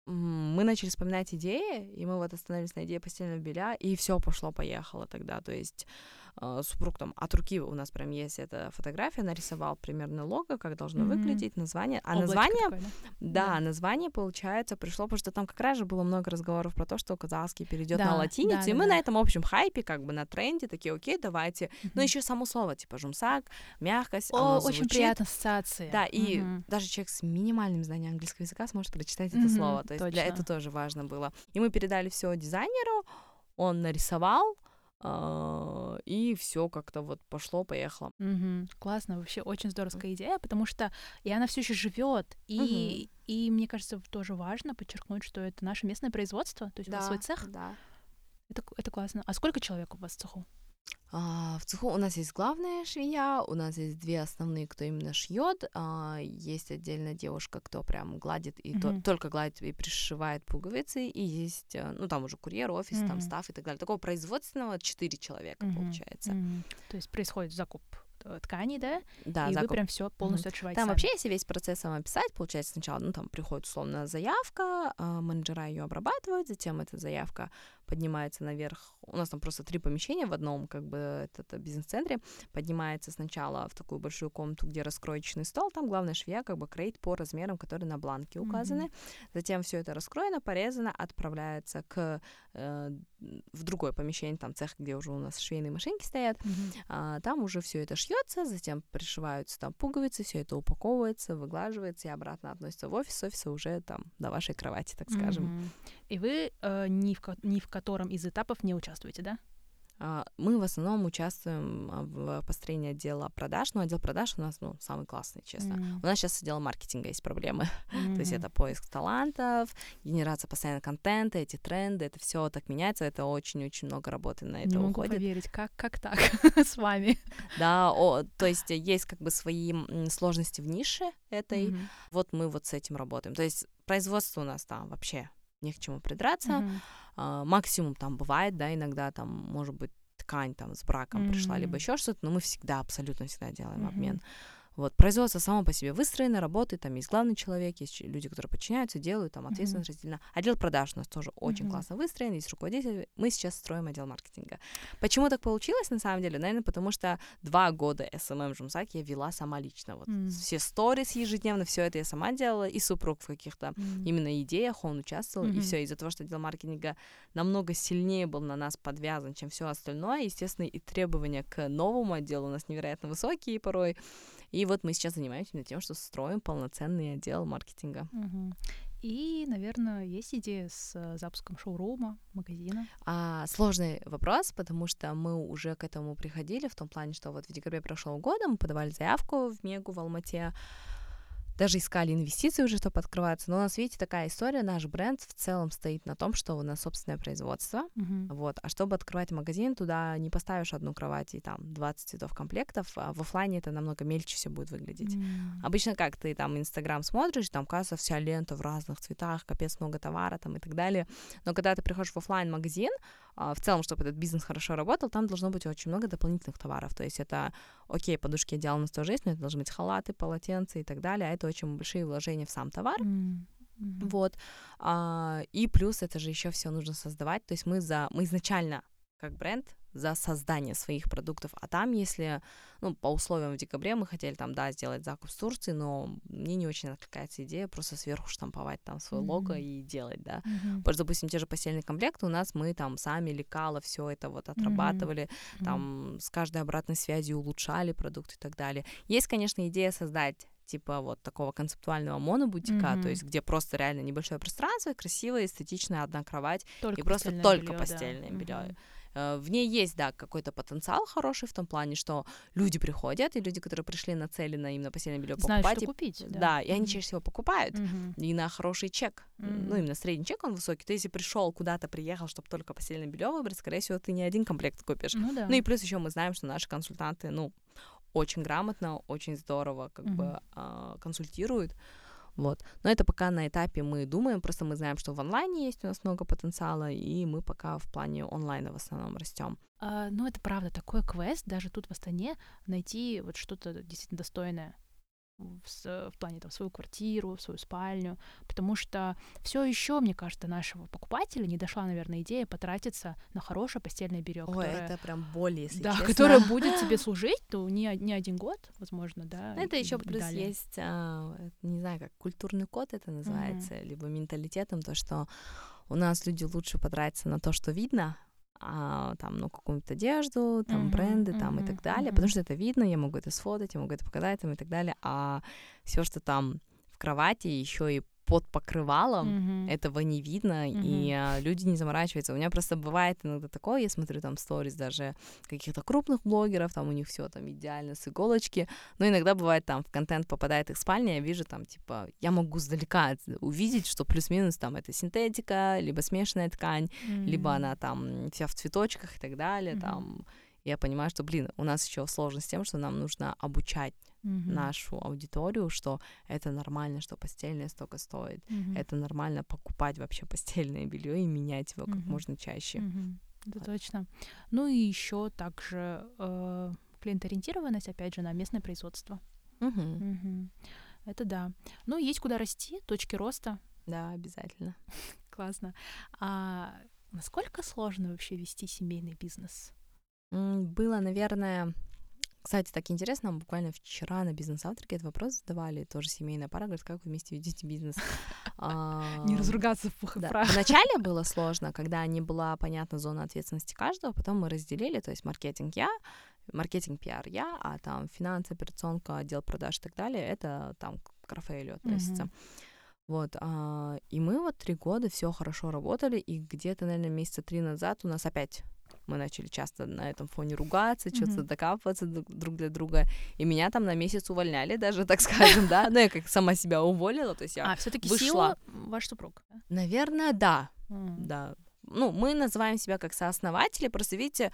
мы начали вспоминать идеи, и мы вот остановились на идее постельного белья, и все пошло-поехало тогда. То есть супруг там от руки у нас прям есть эта фотография, нарисовал примерно лого, как должно mm-hmm. выглядеть, название. А Облачко название, такое, да? Да, да, название, получается, пришло, потому что там как раз же было много разговоров про то, что казахский перейдет да, на латиницу, да, и мы да. на этом общем хайпе, как бы на тренде, такие, окей, давайте. Mm-hmm. Ну, еще само слово, типа жумсак, мягкость, О, очень приятная ассоциация. Да, и mm-hmm. даже человек с минимальным знанием английского языка сможет прочитать mm-hmm. это слово. То есть Точно. для этого тоже важно было. И мы передали все дизайнеру, он нарисовал, и все как-то вот пошло, поехало. Угу. Классно, вообще очень здоровская идея, потому что и она все еще живет, и угу. и мне кажется тоже важно подчеркнуть, что это наше местное производство, то есть да, свой цех. Да. Это это классно. А сколько человек у вас в цеху? А, в цеху у нас есть главная швея, у нас есть две основные, кто именно шьет, а, есть отдельная девушка, кто прям гладит и Мгм. то- только гладит и пришивает пуговицы, и есть, э, ну там уже курьер, офис, там Мгм. став и так далее. Такого производственного четыре человека Мгм. получается. Мгм. То есть происходит закуп э, тканей, да? Да, и вы закуп. прям все полностью отшиваете Там сами. вообще, если весь процесс сам описать, получается сначала, ну, там приходит условно заявка, а, менеджера ее обрабатывают, затем эта заявка поднимается наверх. У нас там просто три помещения в одном, как бы, это, это бизнес-центре. Поднимается сначала в такую большую комнату, где раскроечный стол, там главная швея как бы кроит по размерам, которые на бланке указаны. Мгм. Затем все это раскроено, порезано, отправляется к э, в другое помещение, там цех, где уже у нас швейные машинки стоят. Мгм. А, там уже все это шьется, затем пришиваются там пуговицы, все это упаковывается, выглаживается и обратно относится в офис. Офиса уже там до вашей кровати, так скажем. Мгм. И вы э, ни, в, ни в котором из этапов не участвуете, да? А, мы в основном участвуем а, в построении отдела продаж, но отдел продаж у нас ну, самый классный, честно. М. У нас сейчас с отделом маркетинга есть проблемы. То есть это поиск талантов, генерация постоянно контента, эти тренды, это все так меняется, это очень-очень много работы на это Не могу уходит. поверить, как, как так с вами? Да, о, то есть есть как бы свои сложности в нише этой, Мгм. вот мы вот с этим работаем. То есть производство у нас там вообще не к чему придраться. Мгм. А, максимум там бывает, да, иногда там, может быть, ткань там с браком пришла, либо еще что-то, но мы всегда, абсолютно всегда делаем Мгм. обмен. Вот, производство само по себе выстроено, работает, там есть главный человек, есть люди, которые подчиняются, делают, там ответственность разделена. Отдел продаж у нас тоже очень Мгм. классно выстроен, есть руководитель. Мы сейчас строим отдел маркетинга. Почему так получилось, на самом деле? Наверное, потому что два года SMM Жумсак я вела сама лично. Вот М. все сторис ежедневно, все это я сама делала, и супруг в каких-то М. именно идеях он участвовал, и Мгм. все из-за того, что отдел маркетинга намного сильнее был на нас подвязан, чем все остальное, естественно, и требования к новому отделу у нас невероятно высокие порой. И вот мы сейчас занимаемся именно тем, что строим полноценный отдел маркетинга. Мгм. И, наверное, есть идея с э, запуском шоурума, магазина. А, сложный вопрос, потому что мы уже к этому приходили в том плане, что вот в декабре прошлого года мы подавали заявку в Мегу в Алмате, даже искали инвестиции уже, чтобы открываться. Но у нас, видите, такая история, наш бренд в целом стоит на том, что у нас собственное производство, Мгм. вот. А чтобы открывать магазин, туда не поставишь одну кровать и там 20 цветов комплектов, а в оффлайне это намного мельче все будет выглядеть. М. Обычно как ты там Инстаграм смотришь, там кажется вся лента в разных цветах, капец много товара там и так далее. Но когда ты приходишь в оффлайн магазин, в целом, чтобы этот бизнес хорошо работал, там должно быть очень много дополнительных товаров. То есть это, окей, подушки одеяла у нас тоже есть, но это должны быть халаты, полотенца и так далее. А это очень большие вложения в сам товар. М. Мгм. Вот. А, и плюс это же еще все нужно создавать. То есть мы за мы изначально как бренд за создание своих продуктов. А там, если, ну, по условиям в декабре мы хотели там, да, сделать закуп с Турции, но мне не очень откликается идея просто сверху штамповать там свое лого Мгм. и делать, да. Мгм. Потому что, допустим, те же постельные комплекты у нас мы там сами лекала, все это вот отрабатывали, Мгм. там с каждой обратной связью улучшали продукт и так далее. Есть, конечно, идея создать типа вот такого концептуального монобутика, Мгм. то есть где просто реально небольшое пространство, красивая, эстетичная одна кровать, Только и просто только бельё, да. постельное бельё. Мгм. Э, В ней есть, да, какой-то потенциал хороший в том плане, что люди приходят, и люди, которые пришли нацелены именно постельное белье Знают, покупать, что и- купить. да. и они чаще всего покупают. Мгм. И на хороший чек. Ну, Мгм. именно средний чек, он высокий. Ты если пришел куда-то, приехал, чтобы только постельное белье выбрать, скорее всего, ты не один комплект купишь. Ну да. Ну и плюс еще мы знаем, что наши консультанты, ну, очень грамотно, очень здорово как Мгм. бы а, консультируют. Вот. Но это пока на этапе мы думаем, просто мы знаем, что в онлайне есть у нас много потенциала, и мы пока в плане онлайна в основном растем. А, ну, это правда, такой квест, даже тут в Астане, найти вот что-то действительно достойное в, в плане там свою квартиру, свою спальню, потому что все еще, мне кажется, нашего покупателя не дошла, наверное, идея потратиться на хорошее постельное белье, которое, прям боль, если да, которое будет тебе служить, то не, од- не один год, возможно, да. Ну, это еще плюс далее. есть, а, это, не знаю, как культурный код это называется, либо менталитетом, то, что у нас люди лучше потратятся на то, что видно, а, там, ну, какую-то одежду, там, Мгм, бренды, там, и мгм, так далее, мгм. потому что это видно, я могу это сфотать, я могу это показать, там, и так далее, а все, что там в кровати, еще и под покрывалом, Мгм. этого не видно, и а, люди не заморачиваются. У меня просто бывает иногда такое, я смотрю там сторис даже каких-то крупных блогеров, там у них все там идеально с иголочки, но иногда бывает там в контент попадает их спальня, я вижу там типа, я могу сдалека увидеть, что плюс-минус там это синтетика, либо смешанная ткань, либо М. она там вся в цветочках и так далее, Мгм. там я понимаю, что, блин, у нас еще сложность с тем, что нам нужно обучать Мгм. нашу аудиторию, что это нормально, что постельное столько стоит. Мгм. Это нормально покупать вообще постельное белье и менять его как Мгм. можно чаще. Мгм. Это Вот. точно. Ну и еще также э, клиенториентированность, опять же, на местное производство. Мгм. Мгм. Это да. Ну, есть куда расти, точки роста. Да, обязательно. Классно. А насколько сложно вообще вести семейный бизнес? Было, наверное, кстати, так интересно, буквально вчера на бизнес-завтраке этот вопрос задавали, тоже семейная пара, говорит, как вы вместе ведете бизнес? Не А, разругаться в пух и прах. Вначале было сложно, когда не была понятна зона ответственности каждого, потом мы разделили, то есть маркетинг я, маркетинг пиар я, а там финансы, операционка, отдел продаж и так далее, это там к Рафаэлю относится. Вот, а, и мы вот три года все хорошо работали, и где-то, наверное, месяца три назад у нас опять мы начали часто на этом фоне ругаться, что-то докапываться друг для друга, и меня там на месяц увольняли даже, так скажем, да, ну я как сама себя уволила, то есть я, А, все-таки вышла. ваш супруг. наверное, да, да. Ну, мы называем себя как сооснователи, просто видите,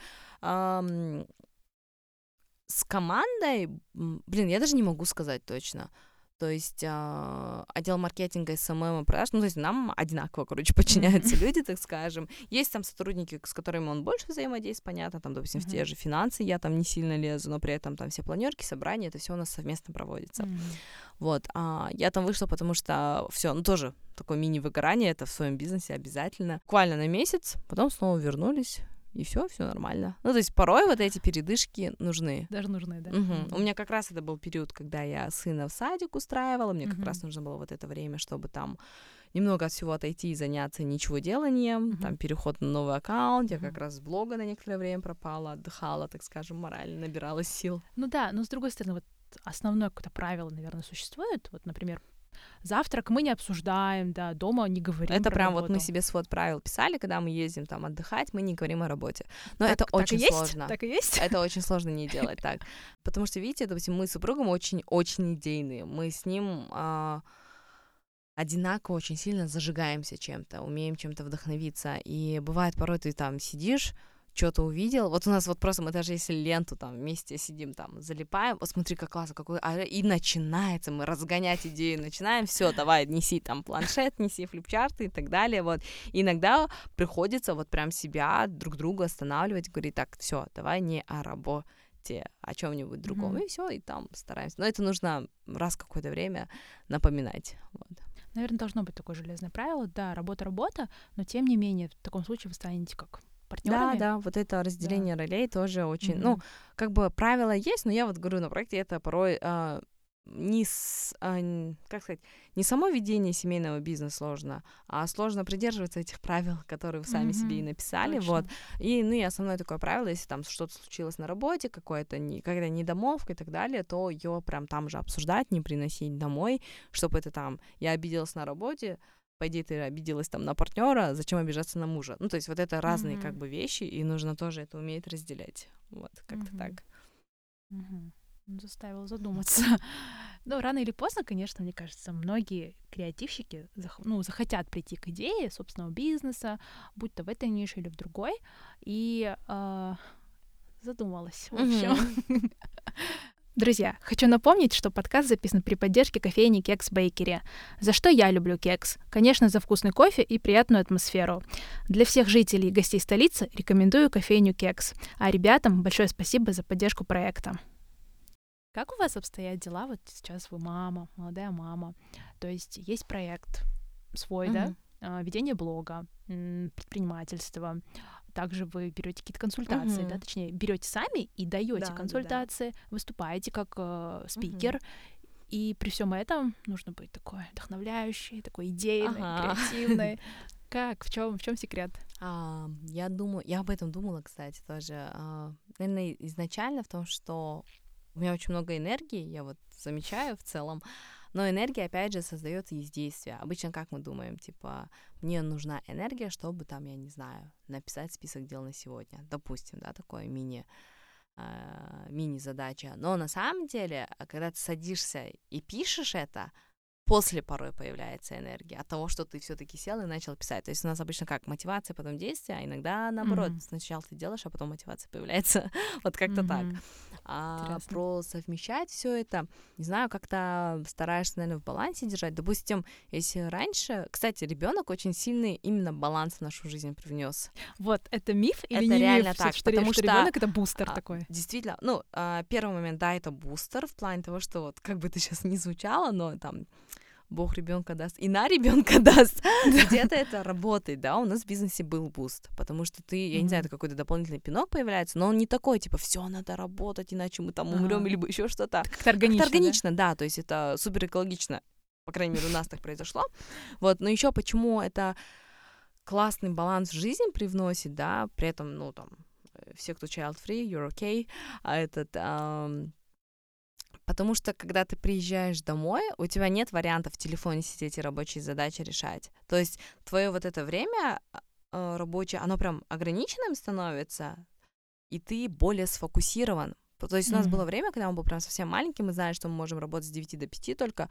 с командой, блин, я даже не могу сказать точно. То есть а, отдел маркетинга, СММ и продаж, ну, то есть нам одинаково, короче, подчиняются люди, так скажем. Есть там сотрудники, с которыми он больше взаимодействует, понятно, там, допустим, в те же финансы я там не сильно лезу, но при этом там все планерки, собрания, это все у нас совместно проводится. Вот, а я там вышла, потому что все, ну тоже такое мини-выгорание, это в своем бизнесе обязательно. Буквально на месяц, потом снова вернулись, и все, все нормально. Ну, то есть порой вот эти передышки нужны. Даже нужны, да? Мгм. У меня как раз это был период, когда я сына в садик устраивала, мне как Мгм. раз нужно было вот это время, чтобы там немного от всего отойти и заняться ничего деланием, Мгм. там переход на новый аккаунт, я Мгм. как раз с блога на некоторое время пропала, отдыхала, так скажем, морально набиралась сил. Ну да, но с другой стороны, вот основное какое-то правило, наверное, существует. Вот, например, завтрак мы не обсуждаем, да, дома не говорим Это прям вот мы работу. себе свод правил писали, когда мы ездим там отдыхать, мы не говорим о работе. Но Так- это так очень и есть? сложно. Так и есть? Это очень сложно не делать так. Потому что, видите, допустим, мы с супругом очень-очень идейные. Мы с ним а, одинаково очень сильно зажигаемся чем-то, умеем чем-то вдохновиться. И бывает порой ты там сидишь, что-то увидел. Вот у нас вот просто мы даже если ленту там вместе сидим там, залипаем, вот смотри, как классно, какой... а, и начинается, мы разгонять идеи начинаем, все, давай, неси там планшет, неси флипчарты и так далее, вот. И иногда приходится вот прям себя, друг друга останавливать, говорить, так, все, давай не о работе, о чем-нибудь другом, Мгм. и все, и там стараемся. Но это нужно раз какое-то время напоминать. Вот. Наверное, должно быть такое железное правило. Да, работа работа, но тем не менее, в таком случае вы станете как партнерами. да, вот это разделение ролей тоже очень, Мгм. ну, как бы правила есть, но я вот говорю, на проекте это порой а, не, с, а, как сказать, не само ведение семейного бизнеса сложно, а сложно придерживаться этих правил, которые вы сами себе и написали, Точно. вот. И, ну, и основное такое правило, если там что-то случилось на работе, какое-то, не, какая-то недомолвка и так далее, то ее прям там же обсуждать, не приносить домой, чтобы это там, я обиделась на работе, по идее, ты обиделась там на партнера, зачем обижаться на мужа? Ну, то есть вот это разные Мгм. как бы вещи, и нужно тоже это уметь разделять. Вот, как-то Мгм. так. Мгм. Ну, Заставил задуматься. Ну, рано или поздно, конечно, мне кажется, многие креативщики зах- ну, захотят прийти к идее собственного бизнеса, будь то в этой нише или в другой, и а, задумалась, в общем. Друзья, хочу напомнить, что подкаст записан при поддержке кофейни Кекс Бейкери. За что я люблю кекс? Конечно, за вкусный кофе и приятную атмосферу. Для всех жителей и гостей столицы рекомендую кофейню Кекс. А ребятам большое спасибо за поддержку проекта. Как у вас обстоят дела? Вот сейчас вы мама, молодая мама. То есть есть проект свой, да? Мгм. А, Ведение блога, предпринимательство. Также вы берете какие-то консультации, да, Мгм. точнее, берете сами и даете Да, да, да. консультации, выступаете как э, спикер. И при всем этом нужно быть такой вдохновляющей, такой идейной, Ага. креативной. Как? В чем в чем секрет? А, я думаю, я об этом думала, кстати, тоже. А, наверное, изначально в том, что у меня очень много энергии, я вот замечаю в целом, но энергия, опять же, создается из действия. Обычно как мы думаем, типа, мне нужна энергия, чтобы там, я не знаю, написать список дел на сегодня, допустим, да, такое мини а, мини-задача. Но на самом деле, а, когда ты садишься и пишешь это, после порой появляется энергия от того, что ты все-таки сел и начал писать. То есть у нас обычно как мотивация, потом действие, а иногда наоборот. Mm-hmm. Сначала ты делаешь, а потом мотивация появляется. вот как-то mm-hmm. так. А про совмещать все это, не знаю, как-то стараешься, наверное, в балансе держать. Допустим, если раньше, кстати, ребенок очень сильный именно баланс в нашу жизнь привнес. Вот это миф или это не реально миф, так, что, потому что, что ребенок это бустер а, такой. Действительно, ну а, первый момент, да, это бустер в плане того, что вот как бы ты сейчас не звучало, но там Бог ребенка даст, и на ребенка даст. Где-то это работает, да, у нас в бизнесе был буст, потому что ты, я не знаю, это какой-то дополнительный пинок появляется, но он не такой, типа, все надо работать, иначе мы там умрем, либо еще что-то. Как-то органично. Органично, да? да, то есть это супер экологично, по крайней мере, у нас так произошло. Вот, но еще почему это классный баланс в жизнь привносит, да, при этом, ну, там, э, все, кто child-free, you're okay, а этот, um, Потому что, когда ты приезжаешь домой, у тебя нет вариантов в телефоне сидеть и рабочие задачи решать. То есть твое вот это время э, рабочее, оно прям ограниченным становится, и ты более сфокусирован. То есть у нас mm-hmm. было время, когда он был прям совсем маленький, мы знали, что мы можем работать с 9 до 5 только.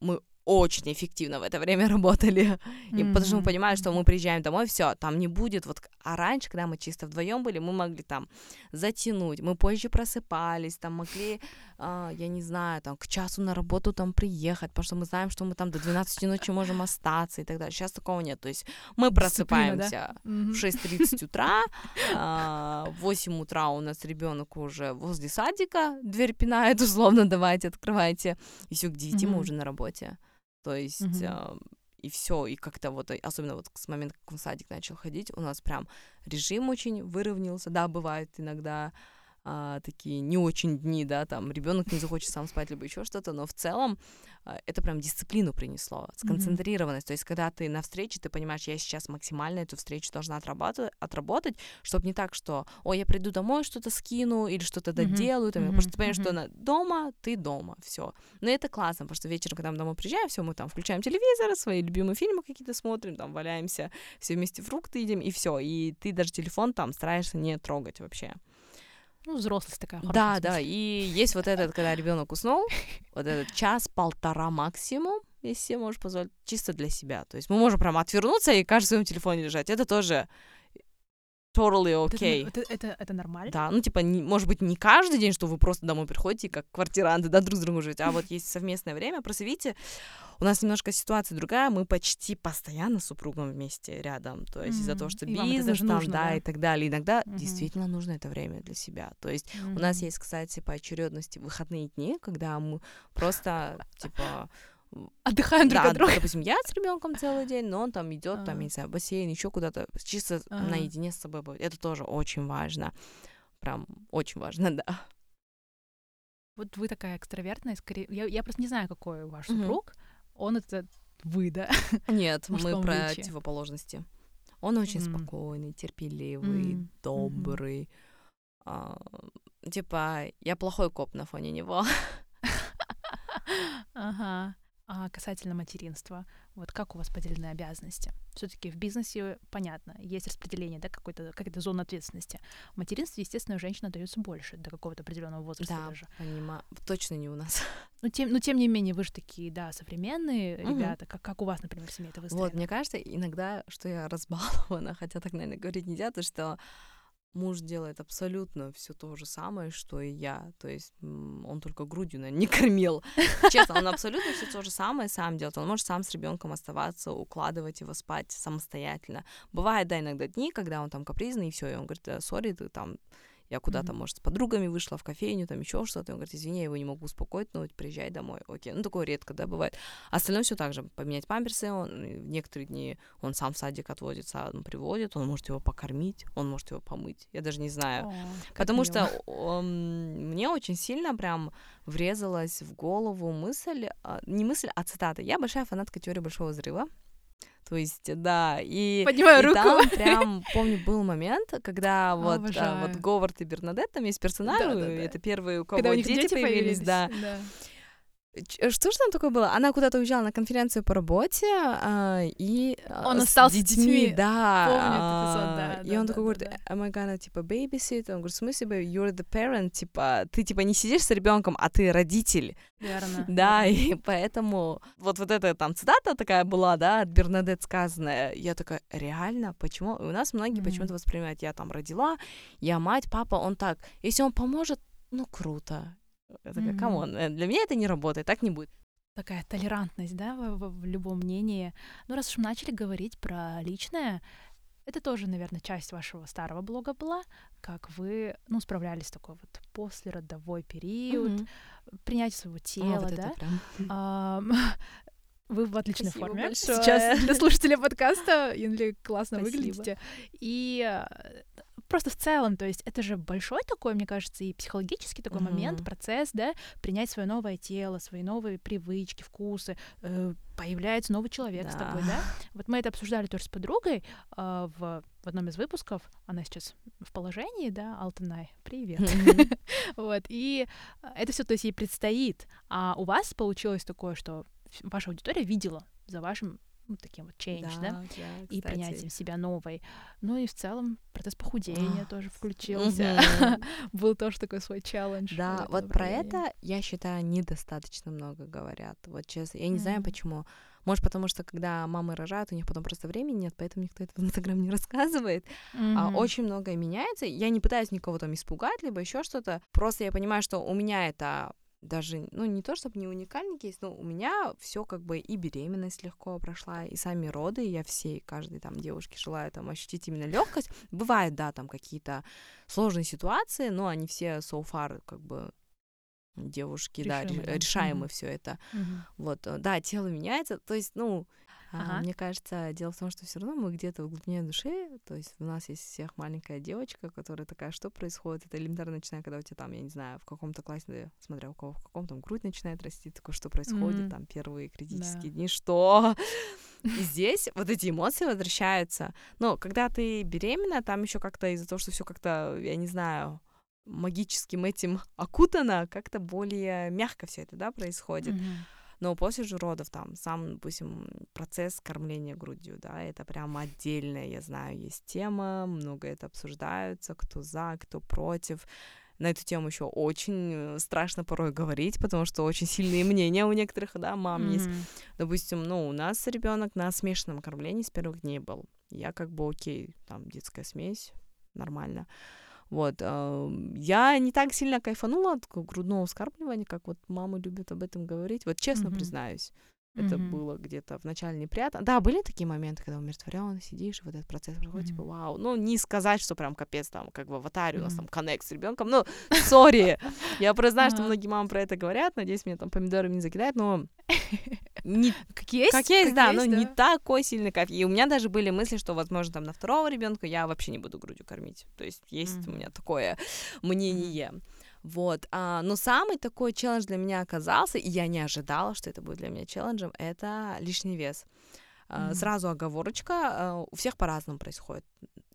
Мы очень эффективно в это время работали. И mm-hmm. потому что мы понимали, что мы приезжаем домой, все, там не будет. Вот, а раньше, когда мы чисто вдвоем были, мы могли там затянуть. Мы позже просыпались, там могли, я не знаю, там к часу на работу там приехать, потому что мы знаем, что мы там до 12 ночи можем остаться и так далее. Сейчас такого нет. То есть мы просыпаемся да? в 6.30 утра, э, в 8 утра у нас ребенок уже возле садика, дверь пинает, условно, давайте, открывайте. И все, к 9 mm-hmm. мы уже на работе. То есть э, и все, и как-то вот, особенно вот с момента, как он в садик начал ходить, у нас прям режим очень выровнялся. Да, бывает иногда а, такие не очень дни, да, там ребенок не захочет сам спать, либо еще что-то, но в целом а, это прям дисциплину принесло, сконцентрированность. Mm-hmm. То есть, когда ты на встрече, ты понимаешь, я сейчас максимально эту встречу должна отрабатывать, отработать, чтобы не так, что, ой, я приду домой, что-то скину или что-то доделаю, mm-hmm. там, mm-hmm. потому что ты понимаешь, mm-hmm. что на, дома ты дома, все. Но это классно, потому что вечером, когда мы домой приезжаем, все, мы там включаем телевизор, свои любимые фильмы какие-то смотрим, там валяемся, все вместе фрукты едим, и все. И ты даже телефон там стараешься не трогать вообще. Ну, взрослость такая. Да, да. И есть вот этот, когда ребенок уснул, вот этот час-полтора максимум, если себе можешь позволить, чисто для себя. То есть мы можем прям отвернуться и каждый в своем телефоне лежать. Это тоже totally okay. Это, это, это, это нормально? Да, ну, типа, не, может быть, не каждый день, что вы просто домой приходите, как квартиранты, да, друг с другом живете, а вот есть совместное время. Просто видите, у нас немножко ситуация другая, мы почти постоянно с супругом вместе рядом, то есть mm-hmm. из-за того, что и бизнес там, нужно, да, да, и так далее. Иногда mm-hmm. действительно нужно это время для себя. То есть mm-hmm. у нас есть, кстати, по очередности выходные дни, когда мы просто, типа, отдыхаем друг да, от друга. Допустим, я с ребенком целый день, но он там идет, там, я не знаю, бассейн, еще куда-то, чисто наедине с собой будет. Это тоже очень важно. Прям очень важно, да. Вот вы такая экстравертная, скорее. Я, я просто не знаю, какой ваш супруг. Он это вы, да? Нет, мы про противоположности. Он очень спокойный, терпеливый, добрый. А, типа, я плохой коп на фоне него. Ага. А касательно материнства, вот как у вас поделены обязанности? Все-таки в бизнесе понятно, есть распределение, да, какой-то какая-то зона ответственности. В материнстве, естественно, женщина дается больше до какого-то определенного возраста да, даже. понимаю. Точно не у нас. Ну тем, ну, тем не менее, вы же такие, да, современные угу. ребята. Как, как у вас, например, в семье это выстроено? Вот, мне кажется, иногда, что я разбалована, хотя так, наверное, говорить нельзя, то что муж делает абсолютно все то же самое, что и я. То есть он только грудью, наверное, не кормил. Честно, он абсолютно все то же самое сам делает. Он может сам с ребенком оставаться, укладывать его спать самостоятельно. Бывает, да, иногда дни, когда он там капризный, и все, и он говорит, сори, ты там я куда-то, mm-hmm. может, с подругами вышла в кофейню, там еще что-то. Он говорит, извини, я его не могу успокоить, но вот приезжай домой. Окей, ну такое редко, да, бывает. Остальное все так же. Поменять памперсы, он в некоторые дни он сам в садик отводит, сам приводит, он может его покормить, он может его помыть. Я даже не знаю. О, Потому что он, мне очень сильно прям врезалась в голову мысль, а, не мысль, а цитата. Я большая фанатка теории большого взрыва. То есть, да, и, Поднимаю и руку. там прям, помню, был момент, когда вот, а, вот Говард и Бернадетт, там есть персонажи, да, да, да. это первые, у кого когда дети, дети появились, появились да. да. Что же там такое было? Она куда-то уезжала на конференцию по работе, а, и а, он остался с детьми, да. Помню этот эпизод, да. И да, он да, такой да, говорит, да. am I gonna, типа, babysit? Он говорит, в смысле, you're the parent, типа, ты, типа, не сидишь с ребенком, а ты родитель. Верно. Да, и поэтому вот, вот эта там цитата такая была, да, от Бернадет сказанная. Я такая, реально? Почему? И у нас многие Мгм. почему-то воспринимают, я там родила, я мать, папа, он так. Если он поможет, ну, круто. Я такая, come on, э, для меня это не работает, так не будет. Такая толерантность, да, в, в- в любом мнении. Ну, раз уж мы начали говорить про личное, это тоже, наверное, часть вашего старого блога была, как вы, ну, справлялись с такой вот послеродовой период, Мгм. принятие своего тела, вот да. Ам, Вы в отличной Спасибо форме. большое. Сейчас для слушателей подкаста, Юнли, классно Спасибо. выглядите. И э, просто в целом, то есть это же большой такой, мне кажется, и психологический такой момент, Мгм. процесс, да, принять свое новое тело, свои новые привычки, вкусы, э, появляется новый человек с тобой, Да. да. Вот мы это обсуждали тоже с подругой а, в, в одном из выпусков. Она сейчас в положении, да, Алтанай, привет. Вот, и э, это все, то есть ей предстоит. А у вас получилось такое, что ваша аудитория видела за вашим ну, таким вот change, да, да, и кстати. принятием себя новой. Ну и в целом процесс похудения Ах, тоже включился. Был тоже такой свой челлендж. Да, вот про это, я считаю, недостаточно много говорят. Вот честно, я не знаю почему. Может, потому что когда мамы рожают, у них потом просто времени нет, поэтому никто это в Инстаграм не рассказывает. А, Мгм. очень многое меняется. Я не пытаюсь никого там испугать, либо еще что-то. Просто я понимаю, что у меня это даже, ну, не то чтобы не уникальный кейс, но у меня все как бы и беременность легко прошла, и сами роды, я всей, каждой там девушке желаю там ощутить именно легкость. Бывают, да, там какие-то сложные ситуации, но они все so far как бы девушки, да, Решимы, ре- да. решаемы Мгм. все это. Мгм. Вот, э, да, тело меняется, то есть, ну, а, Ага. мне кажется, дело в том, что все равно мы где-то в глубине души, то есть у нас есть всех маленькая девочка, которая такая, что происходит, это элементарно начиная, когда у тебя там, я не знаю, в каком-то классе, смотря у кого в каком там грудь начинает расти, такое, что происходит, Мгм. там первые критические Да. дни, что? И здесь вот эти эмоции возвращаются. Но когда ты беременна, там еще как-то из-за того, что все как-то, я не знаю, магическим этим окутано, как-то более мягко все это, да, происходит. Мгм. Но после же родов там сам, допустим, процесс кормления грудью, да, это прям отдельная, я знаю, есть тема, много это обсуждаются, кто за, кто против. На эту тему еще очень э, страшно порой говорить, потому что очень сильные мнения у некоторых, да, мам есть. Мгм. Допустим, ну, у нас ребенок на смешанном кормлении с первых дней был. Я как бы окей, там детская смесь, нормально. Вот, я не так сильно кайфанула от грудного вскармливания, как вот мамы любят об этом говорить. Вот честно Мгм. признаюсь, это Мгм. было где-то вначале неприятно. Да, были такие моменты, когда умиротворенно сидишь, и вот этот процесс проходит, типа, Мгм. вау. Ну, не сказать, что прям капец, там, как в аватаре у нас там коннект с ребенком. Ну, сори. Я просто знаю, что многие мамы про это говорят. Надеюсь, меня там помидорами не закидают, но не Как есть? как есть, да, но не такой сильный кайф. И у меня даже были мысли, что, возможно, там на второго ребенка я вообще не буду грудью кормить. То есть есть у меня такое мнение. Вот. А, но самый такой челлендж для меня оказался, и я не ожидала, что это будет для меня челленджем, это лишний вес. Мгм. Сразу оговорочка, а, у всех по-разному происходит.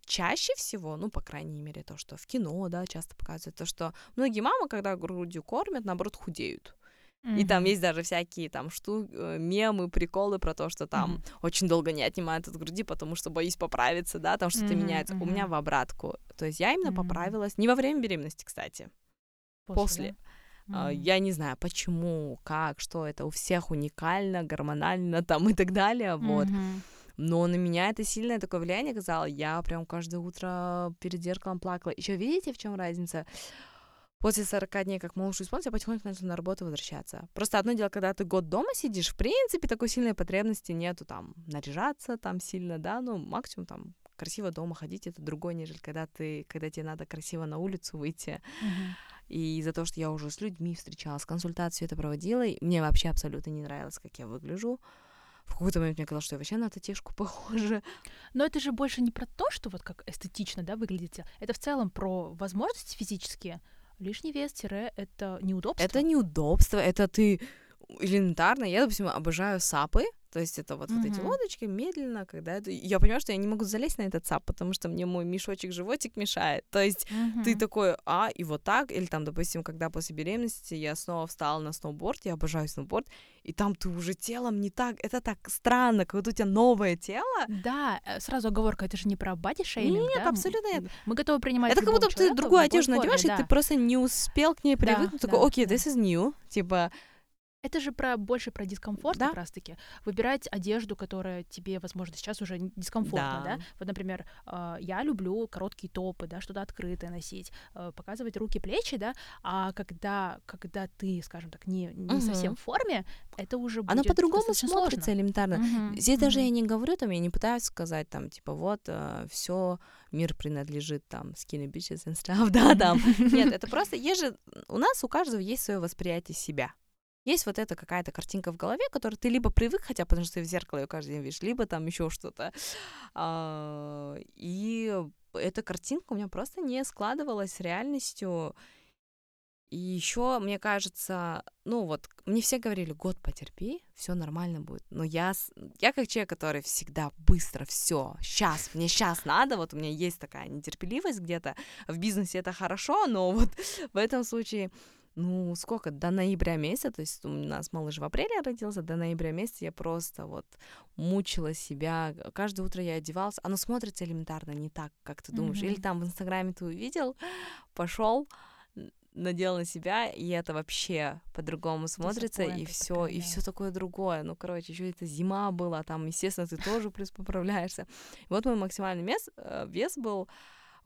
Чаще всего, ну, по крайней мере, то, что в кино, да, часто показывают, то, что многие мамы, когда грудью кормят, наоборот, худеют. И там есть даже всякие там штуки, мемы, приколы про то, что там Мгм. очень долго не отнимают от груди, потому что боюсь поправиться, да, там что-то Мгм, меняется. У меня в обратку. То есть я именно Мгм. поправилась не во время беременности, кстати. После. А, Мгм. Я не знаю, почему, как, что это у всех уникально, гормонально там и так далее, вот. Мгм. Но на меня это сильное такое влияние оказало. Я прям каждое утро перед зеркалом плакала. Еще видите, в чем разница? После 40 дней, как малыш исполнился, я потихоньку начала на работу возвращаться. Просто одно дело, когда ты год дома сидишь, в принципе, такой сильной потребности нету там наряжаться там сильно, да, ну, максимум там красиво дома ходить, это другое, нежели когда ты, когда тебе надо красиво на улицу выйти. Мгм. И из-за того, что я уже с людьми встречалась, консультацию это проводила, и мне вообще абсолютно не нравилось, как я выгляжу. В какой-то момент мне казалось, что я вообще на татишку похожа. Но это же больше не про то, что вот как эстетично, да, выглядите. Это в целом про возможности физические. Лишний вес тире это неудобство. Это неудобство, это ты элементарно. Я, допустим, обожаю сапы, то есть это вот, mm-hmm. вот эти лодочки медленно, когда это... Я понимаю, что я не могу залезть на этот сап, потому что мне мой мешочек-животик мешает. То есть mm-hmm. ты такой, а, и вот так, или там, допустим, когда после беременности я снова встала на сноуборд, я обожаю сноуборд, и там ты уже телом не так, это так странно, как будто у тебя новое тело. Да, э, сразу оговорка, это же не про бади шейминг, Нет, да? абсолютно нет. Мы готовы принимать Это как будто ты другую одежду надеваешь, да. и ты просто не успел к ней привыкнуть, да, такой, окей, да. this is new, типа это же про больше про дискомфорт да. как раз-таки. Выбирать одежду, которая тебе, возможно, сейчас уже дискомфортна, да. да? Вот, например, э, я люблю короткие топы, да, что-то открытое носить, э, показывать руки, плечи, да, а когда, когда ты, скажем так, не, не угу. совсем в форме, это уже будет Оно по-другому смотрится сложно. элементарно. Угу. Здесь угу. даже я не говорю, там, я не пытаюсь сказать, там, типа, вот, э, все мир принадлежит, там, skinny bitches and stuff, да, там. Нет, это просто, есть же, у нас у каждого есть свое восприятие себя есть вот эта какая-то картинка в голове, которую ты либо привык, хотя потому что ты в зеркало ее каждый день видишь, либо там еще что-то. А, и эта картинка у меня просто не складывалась с реальностью. И еще, мне кажется, ну вот, мне все говорили, год потерпи, все нормально будет. Но я, я как человек, который всегда быстро все, сейчас, мне сейчас надо, вот у меня есть такая нетерпеливость где-то. В бизнесе это хорошо, но вот в этом случае ну, сколько, до ноября месяца, то есть у нас малыш в апреле родился, до ноября месяца я просто вот мучила себя, каждое утро я одевалась, оно смотрится элементарно не так, как ты думаешь, mm-hmm. или там в Инстаграме ты увидел, пошел, надел на себя, и это вообще по-другому смотрится, и все, и все такое другое. Ну, короче, еще это зима была, там, естественно, ты тоже плюс поправляешься. вот мой максимальный вес, э, вес был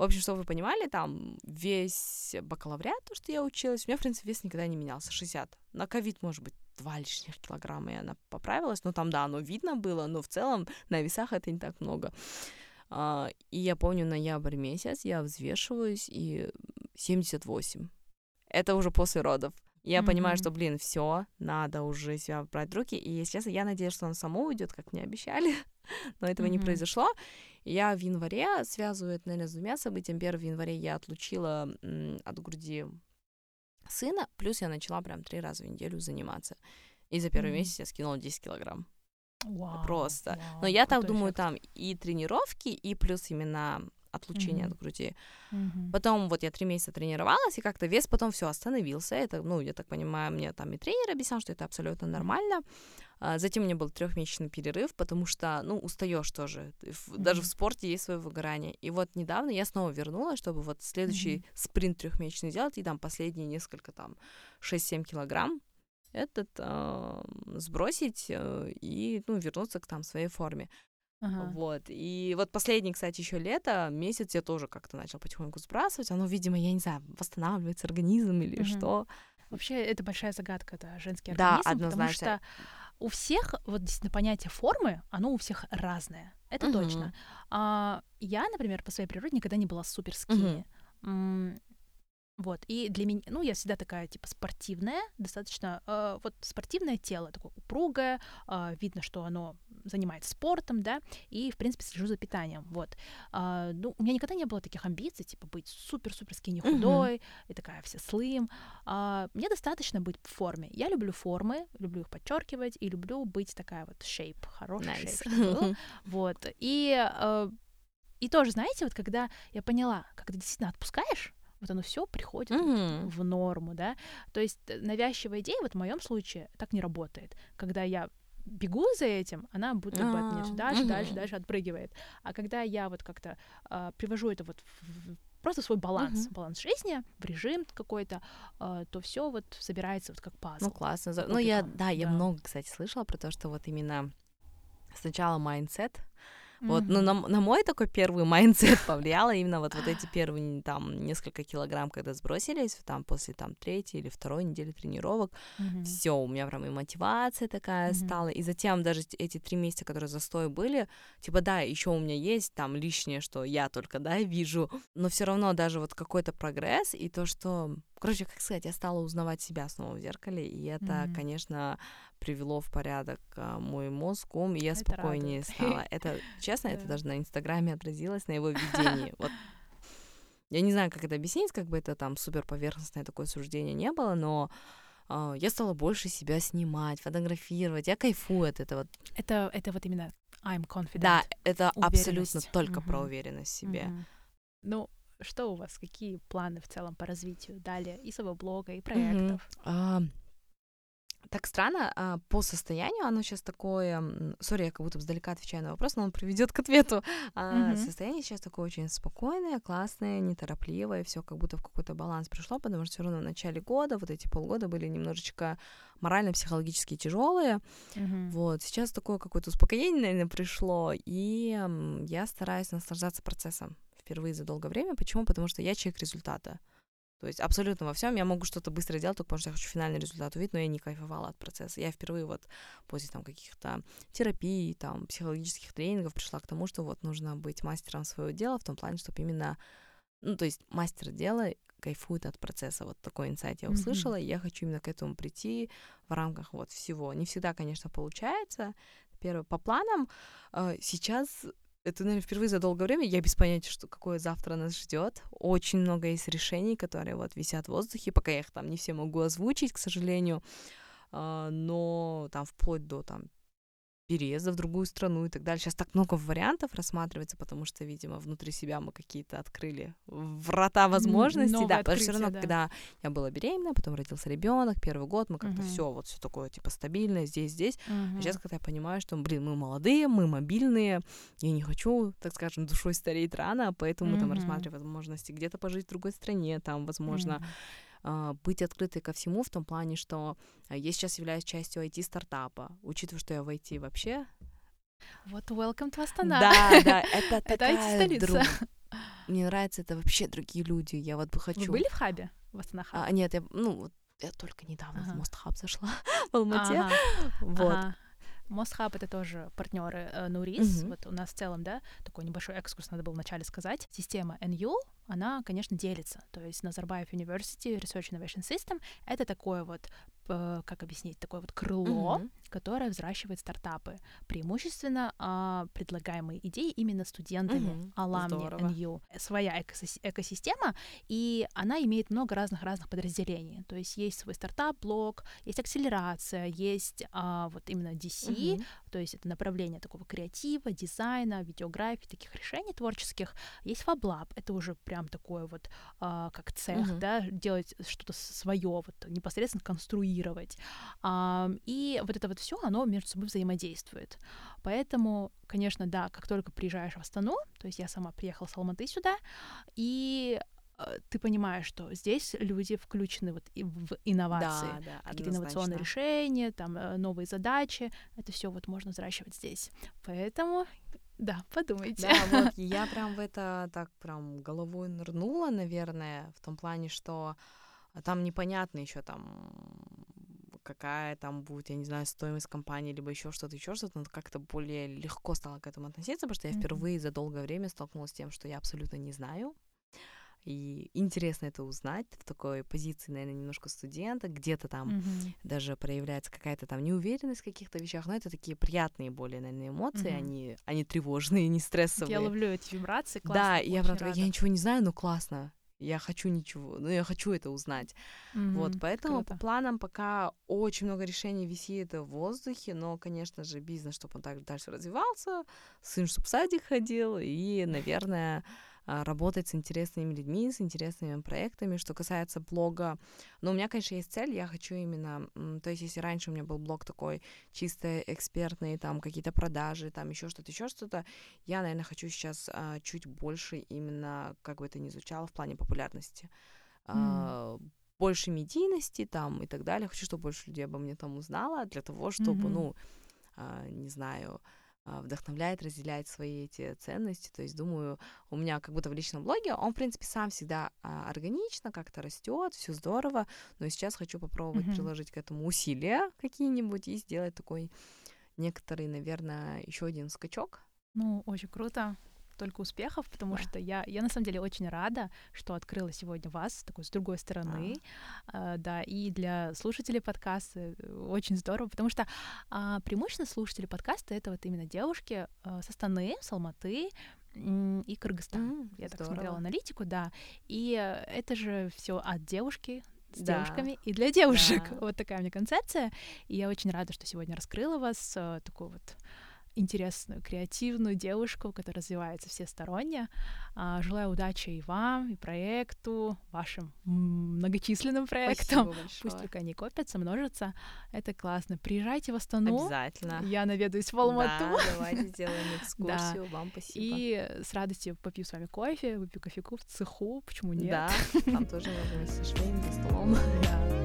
в общем, чтобы вы понимали, там весь бакалавриат, то, что я училась, у меня, в принципе, вес никогда не менялся, 60. На ковид, может быть, 2 лишних килограмма, и она поправилась. Но там, да, оно видно было, но в целом на весах это не так много. А, и я помню, ноябрь месяц я взвешиваюсь, и 78. Это уже после родов. Я mm-hmm. понимаю, что, блин, все, надо уже себя брать в руки. И, если честно, я надеюсь, что он само уйдет, как мне обещали. Но этого mm-hmm. не произошло. Я в январе связываю это, наверное, с двумя событиями. Первое, в январе я отлучила от груди сына, плюс я начала прям три раза в неделю заниматься. И за первый mm-hmm. месяц я скинула 10 килограмм. Wow, Просто. Wow, Но я так думаю, эффект. там и тренировки, и плюс именно отлучение mm-hmm. от груди. Mm-hmm. Потом вот я три месяца тренировалась, и как-то вес потом все остановился. Это, ну, я так понимаю, мне там и тренер объяснял, что это абсолютно нормально. А затем у меня был трехмесячный перерыв, потому что, ну, устаешь тоже. Mm-hmm. Даже в спорте есть свое выгорание. И вот недавно я снова вернулась, чтобы вот следующий mm-hmm. спринт трехмесячный сделать, и там последние несколько, там, 6-7 килограмм этот э, сбросить э, и, ну, вернуться к там своей форме. Ага. Вот. И вот последний, кстати, еще лето, месяц я тоже как-то начал потихоньку сбрасывать. Оно, видимо, я не знаю, восстанавливается организм или Мгм. что. Вообще, это большая загадка, это женский Да, организм, потому однозначно. что у всех, вот действительно, понятие формы, оно у всех разное. Это Мгм. точно. А, я, например, по своей природе никогда не была супер скини. Вот, и для меня, ну, я всегда такая, типа, спортивная, достаточно, э, вот, спортивное тело, такое упругое, э, видно, что оно занимается спортом, да, и, в принципе, слежу за питанием, вот. А, ну, у меня никогда не было таких амбиций, типа, быть супер-супер скини худой, и такая вся слым. А, мне достаточно быть в форме. Я люблю формы, люблю их подчеркивать, и люблю быть такая вот shape, хороший Nice. был. Вот, и... э, и тоже, знаете, вот когда я поняла, когда действительно отпускаешь, вот оно все приходит вот Мгм. в норму, да. То есть э, навязчивая идея, вот в моем случае, так не работает. Когда я бегу за этим, она будто бы от меня все дальше, дальше, дальше отпрыгивает. А когда я вот как-то а, привожу это вот в, в- просто свой баланс, Мгм. баланс жизни, в режим какой-то, а, то все вот собирается вот как пазл. Ну, классно. Ну, я, да, я да. много, кстати, слышала про то, что вот именно сначала mindset, Вот, ну, на, на мой такой первый mindset повлияло именно вот, вот эти первые там несколько килограмм, когда сбросились, там после там третьей или второй недели тренировок, Мгм. все, у меня прям и мотивация такая Мгм. стала, и затем даже эти три месяца, которые застой были, типа, да, еще у меня есть там лишнее, что я только, да, вижу, но все равно даже вот какой-то прогресс, и то, что, короче, как сказать, я стала узнавать себя снова в зеркале, и это, Мгм. конечно, привело в порядок а, мой мозг, ум, и я Это спокойнее радует. стала. Это, честно, это Да. даже на Инстаграме отразилось, на его видении. Вот я не знаю, как это объяснить, как бы это там супер поверхностное такое суждение не было, но а, я стала больше себя снимать, фотографировать, я кайфую от этого. Это, это вот именно I'm confident. Да, это абсолютно только Мгм. про уверенность в себе. Мгм. Ну, что у вас, какие планы в целом по развитию далее и своего блога, и проектов? А, так странно, а, по состоянию оно сейчас такое... Сори, я как будто бы сдалека отвечаю на вопрос, но он приведет к ответу. А, Мгм. Состояние сейчас такое очень спокойное, классное, неторопливое, все как будто в какой-то баланс пришло, потому что все равно в начале года, вот эти полгода были немножечко морально-психологически тяжелые. Мгм. Вот, сейчас такое какое-то успокоение, наверное, пришло, и я стараюсь наслаждаться процессом впервые за долгое время. Почему? Потому что я человек результата. То есть абсолютно во всем я могу что-то быстро делать, только потому что я хочу финальный результат увидеть, но я не кайфовала от процесса. Я впервые вот после там каких-то терапий, там, психологических тренингов пришла к тому, что вот нужно быть мастером своего дела в том плане, чтобы именно, ну, то есть мастер дела кайфует от процесса. Вот такой инсайт я услышала, и я хочу именно к этому прийти в рамках вот всего. Не всегда, конечно, получается. Первое, по планам, э, сейчас это, наверное, впервые за долгое время я без понятия, что какое завтра нас ждет. Очень много есть решений, которые вот висят в воздухе, пока я их там не все могу озвучить, к сожалению. А, но там вплоть до там переезда в другую страну и так далее. Сейчас так много вариантов рассматривается, потому что, видимо, внутри себя мы какие-то открыли врата возможностей. новое Да, потому что все равно, открытие, когда я была беременна, потом родился ребенок, первый год, мы как-то Мгм. все вот все такое типа стабильное здесь, здесь. Мгм. Сейчас, когда я понимаю, что, блин, мы молодые, мы мобильные, я не хочу, так скажем, душой стареть рано, поэтому там Мгм. рассматриваю возможности где-то пожить в другой стране, там, возможно, Мгм. А, быть открытой ко всему в том плане, что а, я сейчас являюсь частью IT-стартапа, учитывая, что я в IT вообще. Вот welcome to Астана. Да, да, это Это такая IT-столица. друг- Мне нравится, это вообще другие люди, я вот бы Вы хочу... были в хабе? В Астана хаб? А, нет, я, ну, я только недавно Ага. в Мост-Хаб зашла в Алмате. Ага, Вот. ага. Мосхаб это тоже партнеры э, Нурис. Мгм. Вот у нас в целом, да, такой небольшой экскурс надо было вначале сказать. Система NU, она, конечно, делится. То есть Назарбаев University Research Innovation System — это такое вот, э, как объяснить, такое вот крыло, Мгм. Которое взращивает стартапы. Преимущественно а, предлагаемые идеи именно студентами, Мгм. аламни. NU. Своя экосис- экосистема, и она имеет много разных-разных подразделений. То есть есть свой стартап-блок, есть акселерация, есть а, вот именно DC, Мгм. то есть это направление такого креатива, дизайна, видеографии, таких решений творческих. Есть FabLab, это уже прям такое вот а, как цех, Мгм. да, делать что-то свое, вот непосредственно конструировать. А, и вот это вот все, оно между собой взаимодействует. Поэтому, конечно, да, как только приезжаешь в Астану, то есть я сама приехала с Алматы сюда, и э, ты понимаешь, что здесь люди включены вот и в инновации Да, да, какие-то инновационные решения, там э, новые задачи, это все вот можно взращивать здесь. Поэтому, да, подумайте. Да, вот я прям в это так прям головой нырнула, наверное, в том плане, что там непонятно еще там какая там будет, я не знаю, стоимость компании, либо еще что-то, еще что-то, но как-то более легко стало к этому относиться, потому что я впервые за долгое время столкнулась с тем, что я абсолютно не знаю. И интересно это узнать в такой позиции, наверное, немножко студента, где-то там Мгм. даже проявляется какая-то там неуверенность в каких-то вещах, но это такие приятные более, наверное, эмоции, Мгм. они, они тревожные, не стрессовые. Я ловлю эти вибрации, классно. да, я прям такая, я ничего не знаю, но классно. Я хочу ничего, ну я хочу это узнать. Вот, Мгм, поэтому круто. по планам пока очень много решений висит в воздухе, но, конечно же, бизнес, чтобы он так дальше развивался, сын, чтобы в садик ходил, и, наверное, работать с интересными людьми, с интересными проектами. Что касается блога, ну, у меня, конечно, есть цель, я хочу именно, то есть, если раньше у меня был блог такой чисто экспертный, там, какие-то продажи, там, еще что-то, еще что-то, я, наверное, хочу сейчас а, чуть больше именно, как бы это ни звучало, в плане популярности. А, больше медийности там и так далее. Хочу, чтобы больше людей обо мне там узнало, для того, чтобы, Мгм. ну, а, не знаю, а, вдохновляет, разделяет свои эти ценности. То есть, думаю, у меня как будто в личном блоге, он, в принципе, сам всегда а, органично, как-то растет, все здорово, но сейчас хочу попробовать Мгм. приложить к этому усилия какие-нибудь и сделать такой некоторый, наверное, еще один скачок. Ну, очень круто. Только успехов, потому Да. что я, я на самом деле очень рада, что открыла сегодня вас такой с другой стороны. А, да, и для слушателей подкаста э, очень здорово, потому что а, преимущественно слушатели подкаста это вот именно девушки а, со Астаны, с Алматы и Кыргызстан. М, Я так здорово. смотрела аналитику, да. И э, это же все от девушки с Да. девушками и для девушек. Да. Вот такая у меня концепция. И я очень рада, что сегодня раскрыла вас, э, такую вот интересную, креативную девушку, которая развивается всесторонне. А, Желаю удачи и вам, и проекту, вашим многочисленным проектам. Пусть только они копятся, множатся. Это классно. Приезжайте в Астану. Обязательно. Я наведаюсь в Алмату. Да, давайте сделаем экскурсию. Вам спасибо. И с радостью попью с вами кофе, выпью кофейку в цеху. Почему нет? Да, там тоже можно с за столом. Да, да, да.